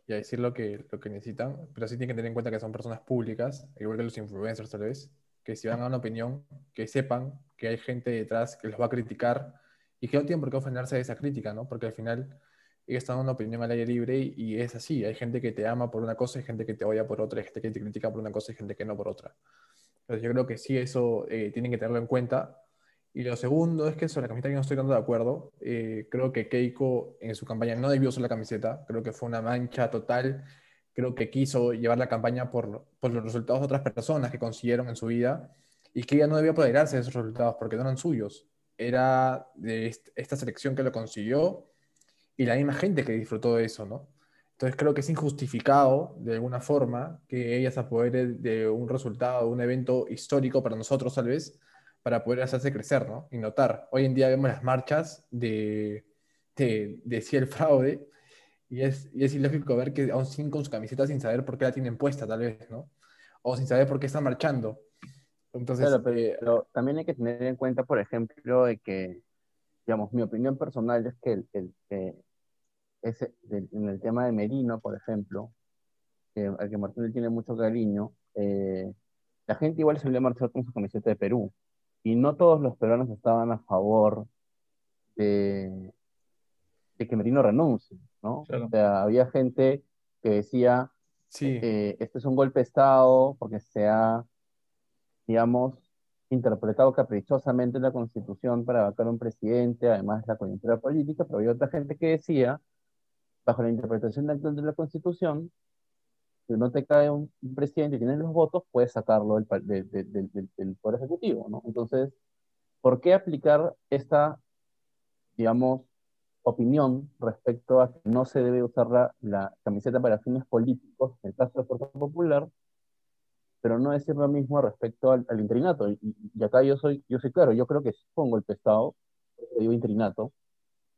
y a decir lo que, lo que necesitan, pero sí tienen que tener en cuenta que son personas públicas, igual que los influencers tal vez, que si van a una opinión, que sepan que hay gente detrás que los va a criticar y que no tienen por qué ofenderse de esa crítica, ¿no? Porque al final ellos están dando una opinión al aire libre y, y es así. Hay gente que te ama por una cosa, hay gente que te odia por otra, hay gente que te critica por una cosa y gente que no por otra. Entonces yo creo que sí, eso eh, tienen que tenerlo en cuenta. Y lo segundo es que sobre la camiseta yo no estoy tanto de acuerdo. Eh, creo que Keiko en su campaña no debió usar la camiseta. Creo que fue una mancha total. Creo que quiso llevar la campaña por, por los resultados de otras personas que consiguieron en su vida y que ella no debía apoderarse de esos resultados porque no eran suyos. Era de est- esta selección que lo consiguió y la misma gente que disfrutó de eso, ¿no? Entonces creo que es injustificado de alguna forma que ella se apodere de un resultado, de un evento histórico para nosotros tal vez, para poder hacerse crecer, ¿no? Y notar. Hoy en día vemos las marchas de, de, de sí el fraude y es, y es ilógico ver que aún siguen con su camiseta sin saber por qué la tienen puesta tal vez, ¿no? O sin saber por qué están marchando. Entonces, Claro, pero, eh, pero también hay que tener en cuenta, por ejemplo, de que, digamos, mi opinión personal es que el, el- que ese- en el tema de Merino, por ejemplo, al que Martín le tiene mucho cariño, eh, la gente igual se a marchar con su camiseta de Perú. Y no todos los peruanos estaban a favor de, de que Merino renuncie, ¿no? Claro. O sea, había gente que decía, sí, eh, este es un golpe de Estado porque se ha, digamos, interpretado caprichosamente la Constitución para vacar a un presidente, además la coyuntura política, pero había otra gente que decía, bajo la interpretación actual de la Constitución, si no te cae un, un presidente y tienes los votos, puedes sacarlo del, pa- de- de- de- del- del Poder Ejecutivo, ¿no? Entonces, ¿por qué aplicar esta, digamos, opinión respecto a que no se debe usar la, la camiseta para fines políticos, en el caso de Fuerza Popular, pero no decir lo mismo respecto al, al interinato? Y, acá yo soy, yo soy claro, yo creo que sí pongo el pesado, digo interinato,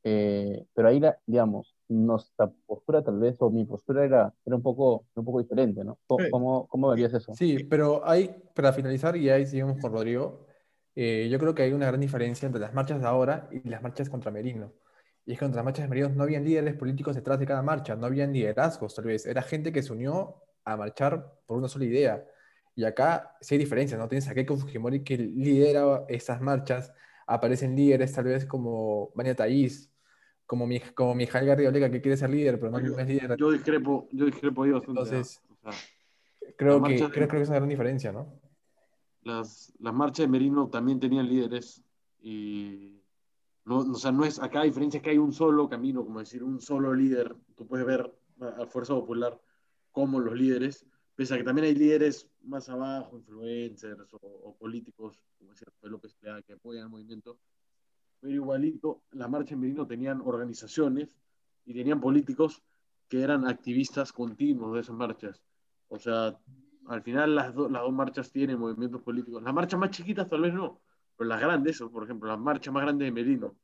eh, pero ahí, la, digamos, nuestra postura tal vez, o mi postura era, era un, poco, un poco diferente, ¿no? ¿Cómo, Sí. cómo, cómo verías eso? Sí, pero hay, para finalizar, y ahí seguimos con Rodrigo, eh, yo creo que hay una gran diferencia entre las marchas de ahora y las marchas contra Merino. Y es que contra las marchas de Merino no habían líderes políticos detrás de cada marcha, no habían liderazgos, tal vez. Era gente que se unió a marchar por una sola idea. Y acá sí hay diferencias, ¿no? Tienes a Keiko Fujimori que lidera estas marchas, aparecen líderes tal vez como Vania Thaís, como, mi, como Mijael Garriga que quiere ser líder, pero no, Yo, es líder. yo discrepo, yo discrepo ahí bastante. Entonces, ¿ah? O sea, creo, que, de- creo, creo que es una gran diferencia, ¿no? las, las marchas de Merino también tenían líderes y no, o sea, no es acá la diferencia es que hay un solo camino, como decir, un solo líder. Tú puedes ver a, a Fuerza Popular como los líderes, pese a que también hay líderes más abajo, influencers o, o políticos, como decía López Plea, que apoyan el movimiento. Pero igualito, las marchas en Merino tenían organizaciones y tenían políticos que eran activistas continuos de esas marchas. O sea, al final las, do- las dos marchas tienen movimientos políticos. Las marchas más chiquitas tal vez no, pero las grandes, por ejemplo, las marchas más grandes de Merino,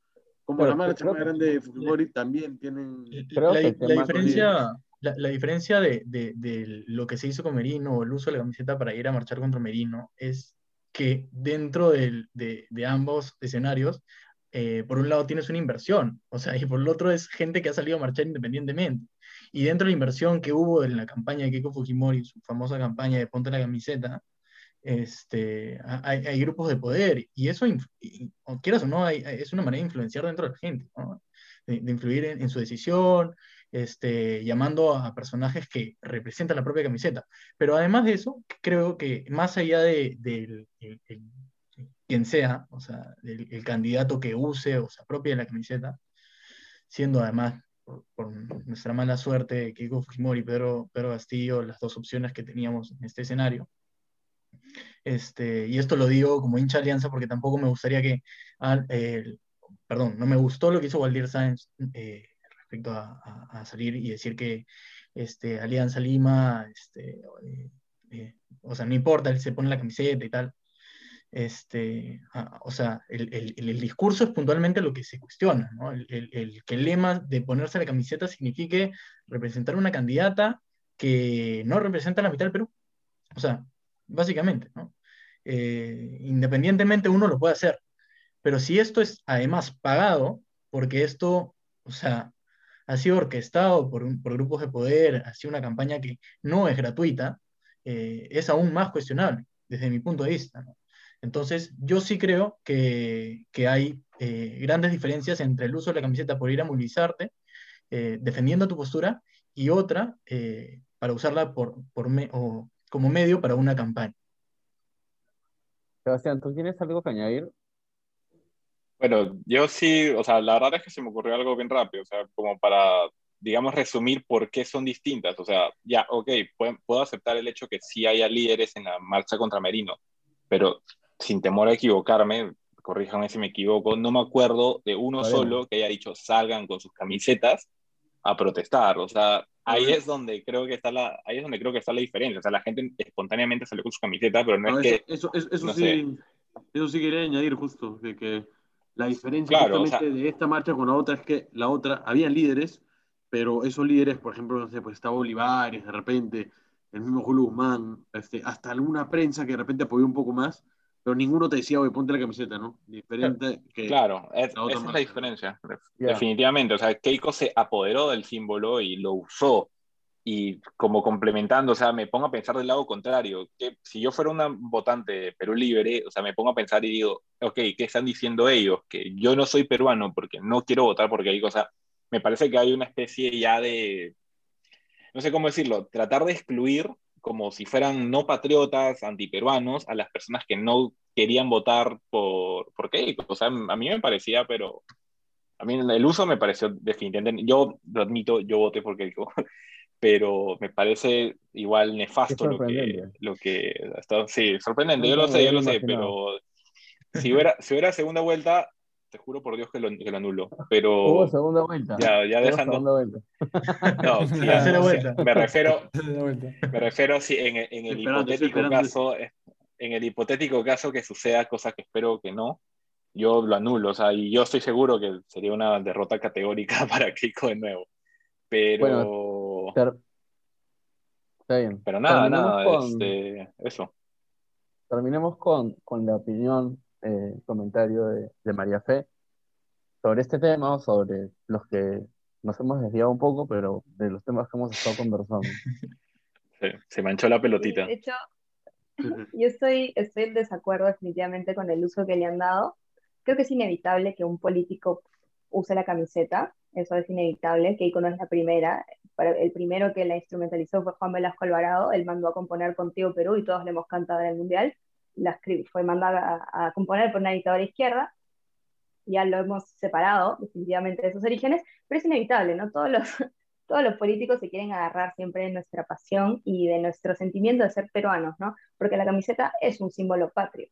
como Pero la marcha más grande de Fujimori, también tienen... La, la tema diferencia, la, diferencia de, de- lo que se hizo con Merino o el uso de la camiseta para ir a marchar contra Merino es que dentro de, de ambos escenarios, eh, por un lado tienes una inversión, o sea, y por el otro es gente que ha salido a marchar independientemente. Y dentro de la inversión que hubo en la campaña de Keiko Fujimori, su famosa campaña de Ponte la camiseta, este, ha- hay, grupos de poder y eso, quieras o no, es una manera de influenciar dentro de la gente, de, influir en su decisión, este, llamando a personajes que representan la propia camiseta. Pero además de eso, creo que más allá de, del el- el- quien sea, o sea, el, el candidato que use o se apropie de la camiseta, siendo además, por, por nuestra mala suerte, Keiko Fujimori y Pedro, Pedro Castillo, las dos opciones que teníamos en este escenario. Este, y esto lo digo como hincha de alianza porque tampoco me gustaría que, ah, el- perdón, no me gustó lo que hizo Waldir Sáenz eh, respecto a, a- a salir y decir que este, Alianza Lima, este, eh, eh, o sea, no importa, él se pone la camiseta y tal. Este, ah, o sea, el, el- el- discurso es puntualmente lo que se cuestiona, ¿no? El, el- que el lema de ponerse la camiseta signifique representar una candidata que no representa la mitad del Perú. O sea, básicamente, ¿no? Eh, independientemente uno lo puede hacer, pero si esto es además pagado, porque esto, o sea, ha sido orquestado por, por grupos de poder, ha sido una campaña que no es gratuita, eh, es aún más cuestionable desde mi punto de vista. ¿no? Entonces, yo sí creo que, que hay eh, grandes diferencias entre el uso de la camiseta por ir a movilizarte, eh, defendiendo tu postura, y otra eh, para usarla por, por me- o como medio para una campaña. Sebastián, ¿tú tienes algo que añadir? Bueno, yo sí, o sea, la verdad es que se me ocurrió algo bien rápido, o sea, como para, digamos, resumir por qué son distintas. O sea, ya, ok, puedo, puedo aceptar el hecho que sí haya líderes en la marcha contra Merino, pero sin temor a equivocarme, corríjame si me equivoco, no me acuerdo de uno solo que haya dicho salgan con sus camisetas a protestar. O sea, ahí es donde creo que está la, ahí es donde creo que está la diferencia. O sea, la gente espontáneamente salió con su camiseta, pero no, No, es eso, que eso, eso, eso no sí, eso sí quería añadir justo, de que la diferencia Claro, justamente o sea- de esta marcha con la otra es que la otra, habían líderes, pero esos líderes, por ejemplo, no sé, pues estaba Olivares, de repente, el mismo Julio Guzmán, este, hasta alguna prensa que de repente apoyó un poco más, pero ninguno te decía, oye, ponte la camiseta, ¿no? Diferente que... Claro, es- la otra esa es la diferencia, definitivamente. O sea, Keiko se apoderó del símbolo y lo usó. Y como complementando, o sea, me pongo a pensar del lado contrario, que si yo fuera una votante de Perú Libre, o sea, me pongo a pensar y digo, ok, ¿qué están diciendo ellos? Que yo no soy peruano porque no quiero votar porque hay cosas, me parece que hay una especie ya de, no sé cómo decirlo, tratar de excluir como si fueran no patriotas, antiperuanos, a las personas que no querían votar por, por Keiko. O sea, a mí me parecía, pero a mí el uso me pareció definitivamente, yo lo admito, yo voté por Keiko, pero me parece igual nefasto lo que, sorprendente. lo que está, sí, sorprendente, yo lo sé, yo lo sé, pero si hubiera, si hubiera segunda vuelta, te juro por Dios que lo, que lo anulo, Hubo pero segunda vuelta. ya, ya Hubo dejando, segunda vuelta. no, sí, sea, vuelta. me refiero, me refiero si en, en el Esperando, hipotético caso, en el hipotético caso que suceda, cosa que espero que no, yo lo anulo, o sea, y yo estoy seguro que sería una derrota categórica para Keiko de nuevo. Pero, Ter- Está bien. pero nada, terminemos nada, con- este, eso. Terminemos con, con la opinión eh, comentario de, de María Fe sobre este tema, sobre los que nos hemos desviado un poco, pero de los temas que hemos estado conversando. Se, se manchó la pelotita. De hecho, yo estoy, estoy en desacuerdo definitivamente con el uso que le han dado. Creo que es inevitable que un político use la camiseta, eso es inevitable. Keiko no es la primera. El primero que la instrumentalizó fue Juan Velasco Alvarado, él mandó a componer Contigo Perú y todos le hemos cantado en el Mundial. La fue mandada a, componer por una dictadora izquierda. Ya lo hemos separado definitivamente de sus orígenes, pero es inevitable, ¿no? Todos los, todos los políticos se quieren agarrar siempre de nuestra pasión y de nuestro sentimiento de ser peruanos, ¿no? Porque la camiseta es un símbolo patrio,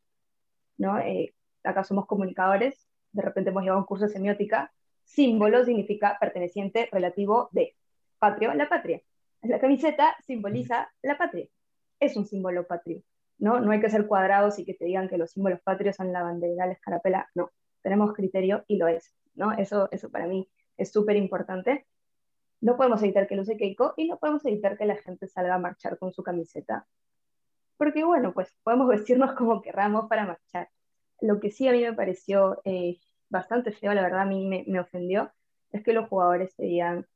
¿no? Eh, acá somos comunicadores, de repente hemos llevado un curso de semiótica, símbolo significa perteneciente, relativo de patrio, la patria. La camiseta simboliza la patria, es un símbolo patrio, ¿no? No hay que ser cuadrados y que te digan que los símbolos patrios son la bandera, la escarapela, no, tenemos criterio y lo es, ¿no? Eso, eso para mí es súper importante. No podemos evitar que lo use Keiko y no podemos evitar que la gente salga a marchar con su camiseta. Porque bueno, pues podemos vestirnos como querramos para marchar. Lo que sí a mí me pareció eh, bastante feo, la verdad a mí me, me ofendió, es que los jugadores te digan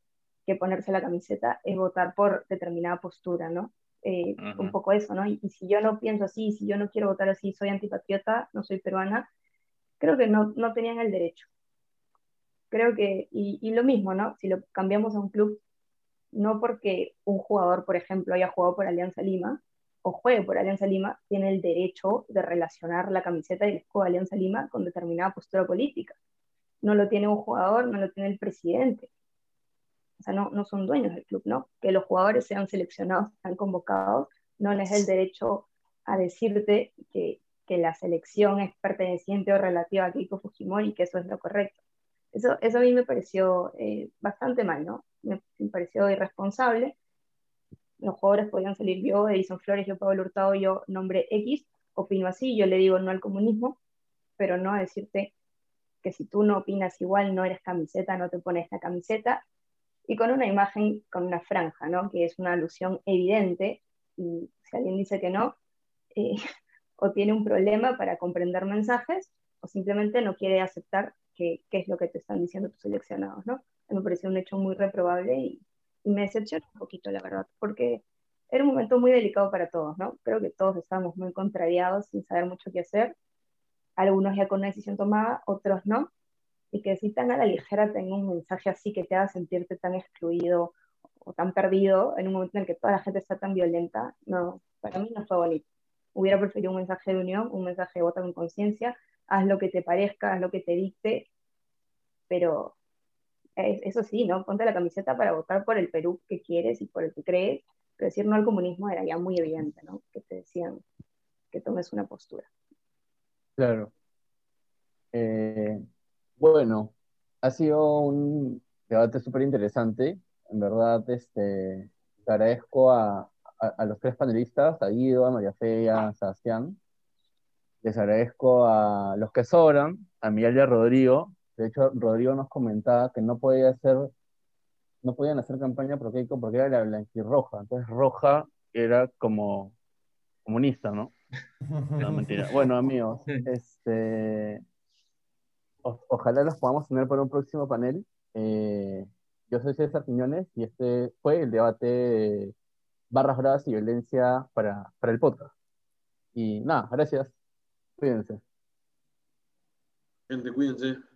que ponerse la camiseta es votar por determinada postura, ¿no? Eh. Un poco eso, ¿no? Y, y si yo no pienso así, si yo no quiero votar así, soy antipatriota, no soy peruana, creo que no, no tenían el derecho. Creo que, y, y lo mismo, ¿no? Si lo cambiamos a un club, no porque un jugador, por ejemplo, haya jugado por Alianza Lima o juegue por Alianza Lima, tiene el derecho de relacionar la camiseta y el escudo de Alianza Lima con determinada postura política. No lo tiene un jugador, no lo tiene el presidente. O sea, no, no son dueños del club, ¿no? Que los jugadores sean seleccionados, sean convocados, no les da el derecho a decirte que, que la selección es perteneciente o relativa a Keiko Fujimori que eso es lo correcto. Eso, eso a mí me pareció eh, bastante mal, ¿no? Me, me pareció irresponsable. Los jugadores podían salir yo, Edison Flores, yo, Pablo Hurtado, yo, nombre X, opino así, yo le digo no al comunismo, pero no a decirte que si tú no opinas igual, no eres camiseta, no te pones la camiseta, y con una imagen, con una franja, ¿no? Que es una alusión evidente, y si alguien dice que no, eh, o tiene un problema para comprender mensajes, o simplemente no quiere aceptar qué es lo que te están diciendo tus seleccionados, ¿no? Me pareció un hecho muy reprobable y, y me decepcionó un poquito, la verdad, porque era un momento muy delicado para todos, ¿no? Creo que todos estábamos muy contrariados, sin saber mucho qué hacer, algunos ya con una decisión tomada, otros no, y que si tan a la ligera tenga un mensaje así que te haga sentirte tan excluido o tan perdido en un momento en el que toda la gente está tan violenta, no, para mí no fue bonito. Hubiera preferido un mensaje de unión, un mensaje de vota con conciencia, haz lo que te parezca, haz lo que te dicte, pero es- eso sí, ¿no? Ponte la camiseta para votar por el Perú que quieres y por el que crees, pero decir no al comunismo era ya muy evidente, ¿no? Que te decían que tomes una postura. Claro. Eh, bueno, ha sido un debate súper interesante. En verdad, este, te agradezco a, a- a los tres panelistas, a Guido, a María Fe y a Sebastián. Les agradezco a los que sobran, a Miguel y a Rodrigo. De hecho, Rodrigo nos comentaba que no podía hacer, no podían hacer campaña por Keiko porque era la blanquirroja. Entonces, roja era como comunista, ¿no? No, mentira. Bueno, amigos, este, ojalá los podamos tener para un próximo panel. Eh, yo soy César Quiñones y este fue el debate de barras bravas y violencia para, para el podcast. Y nada, gracias. Cuídense. Gente, cuídense.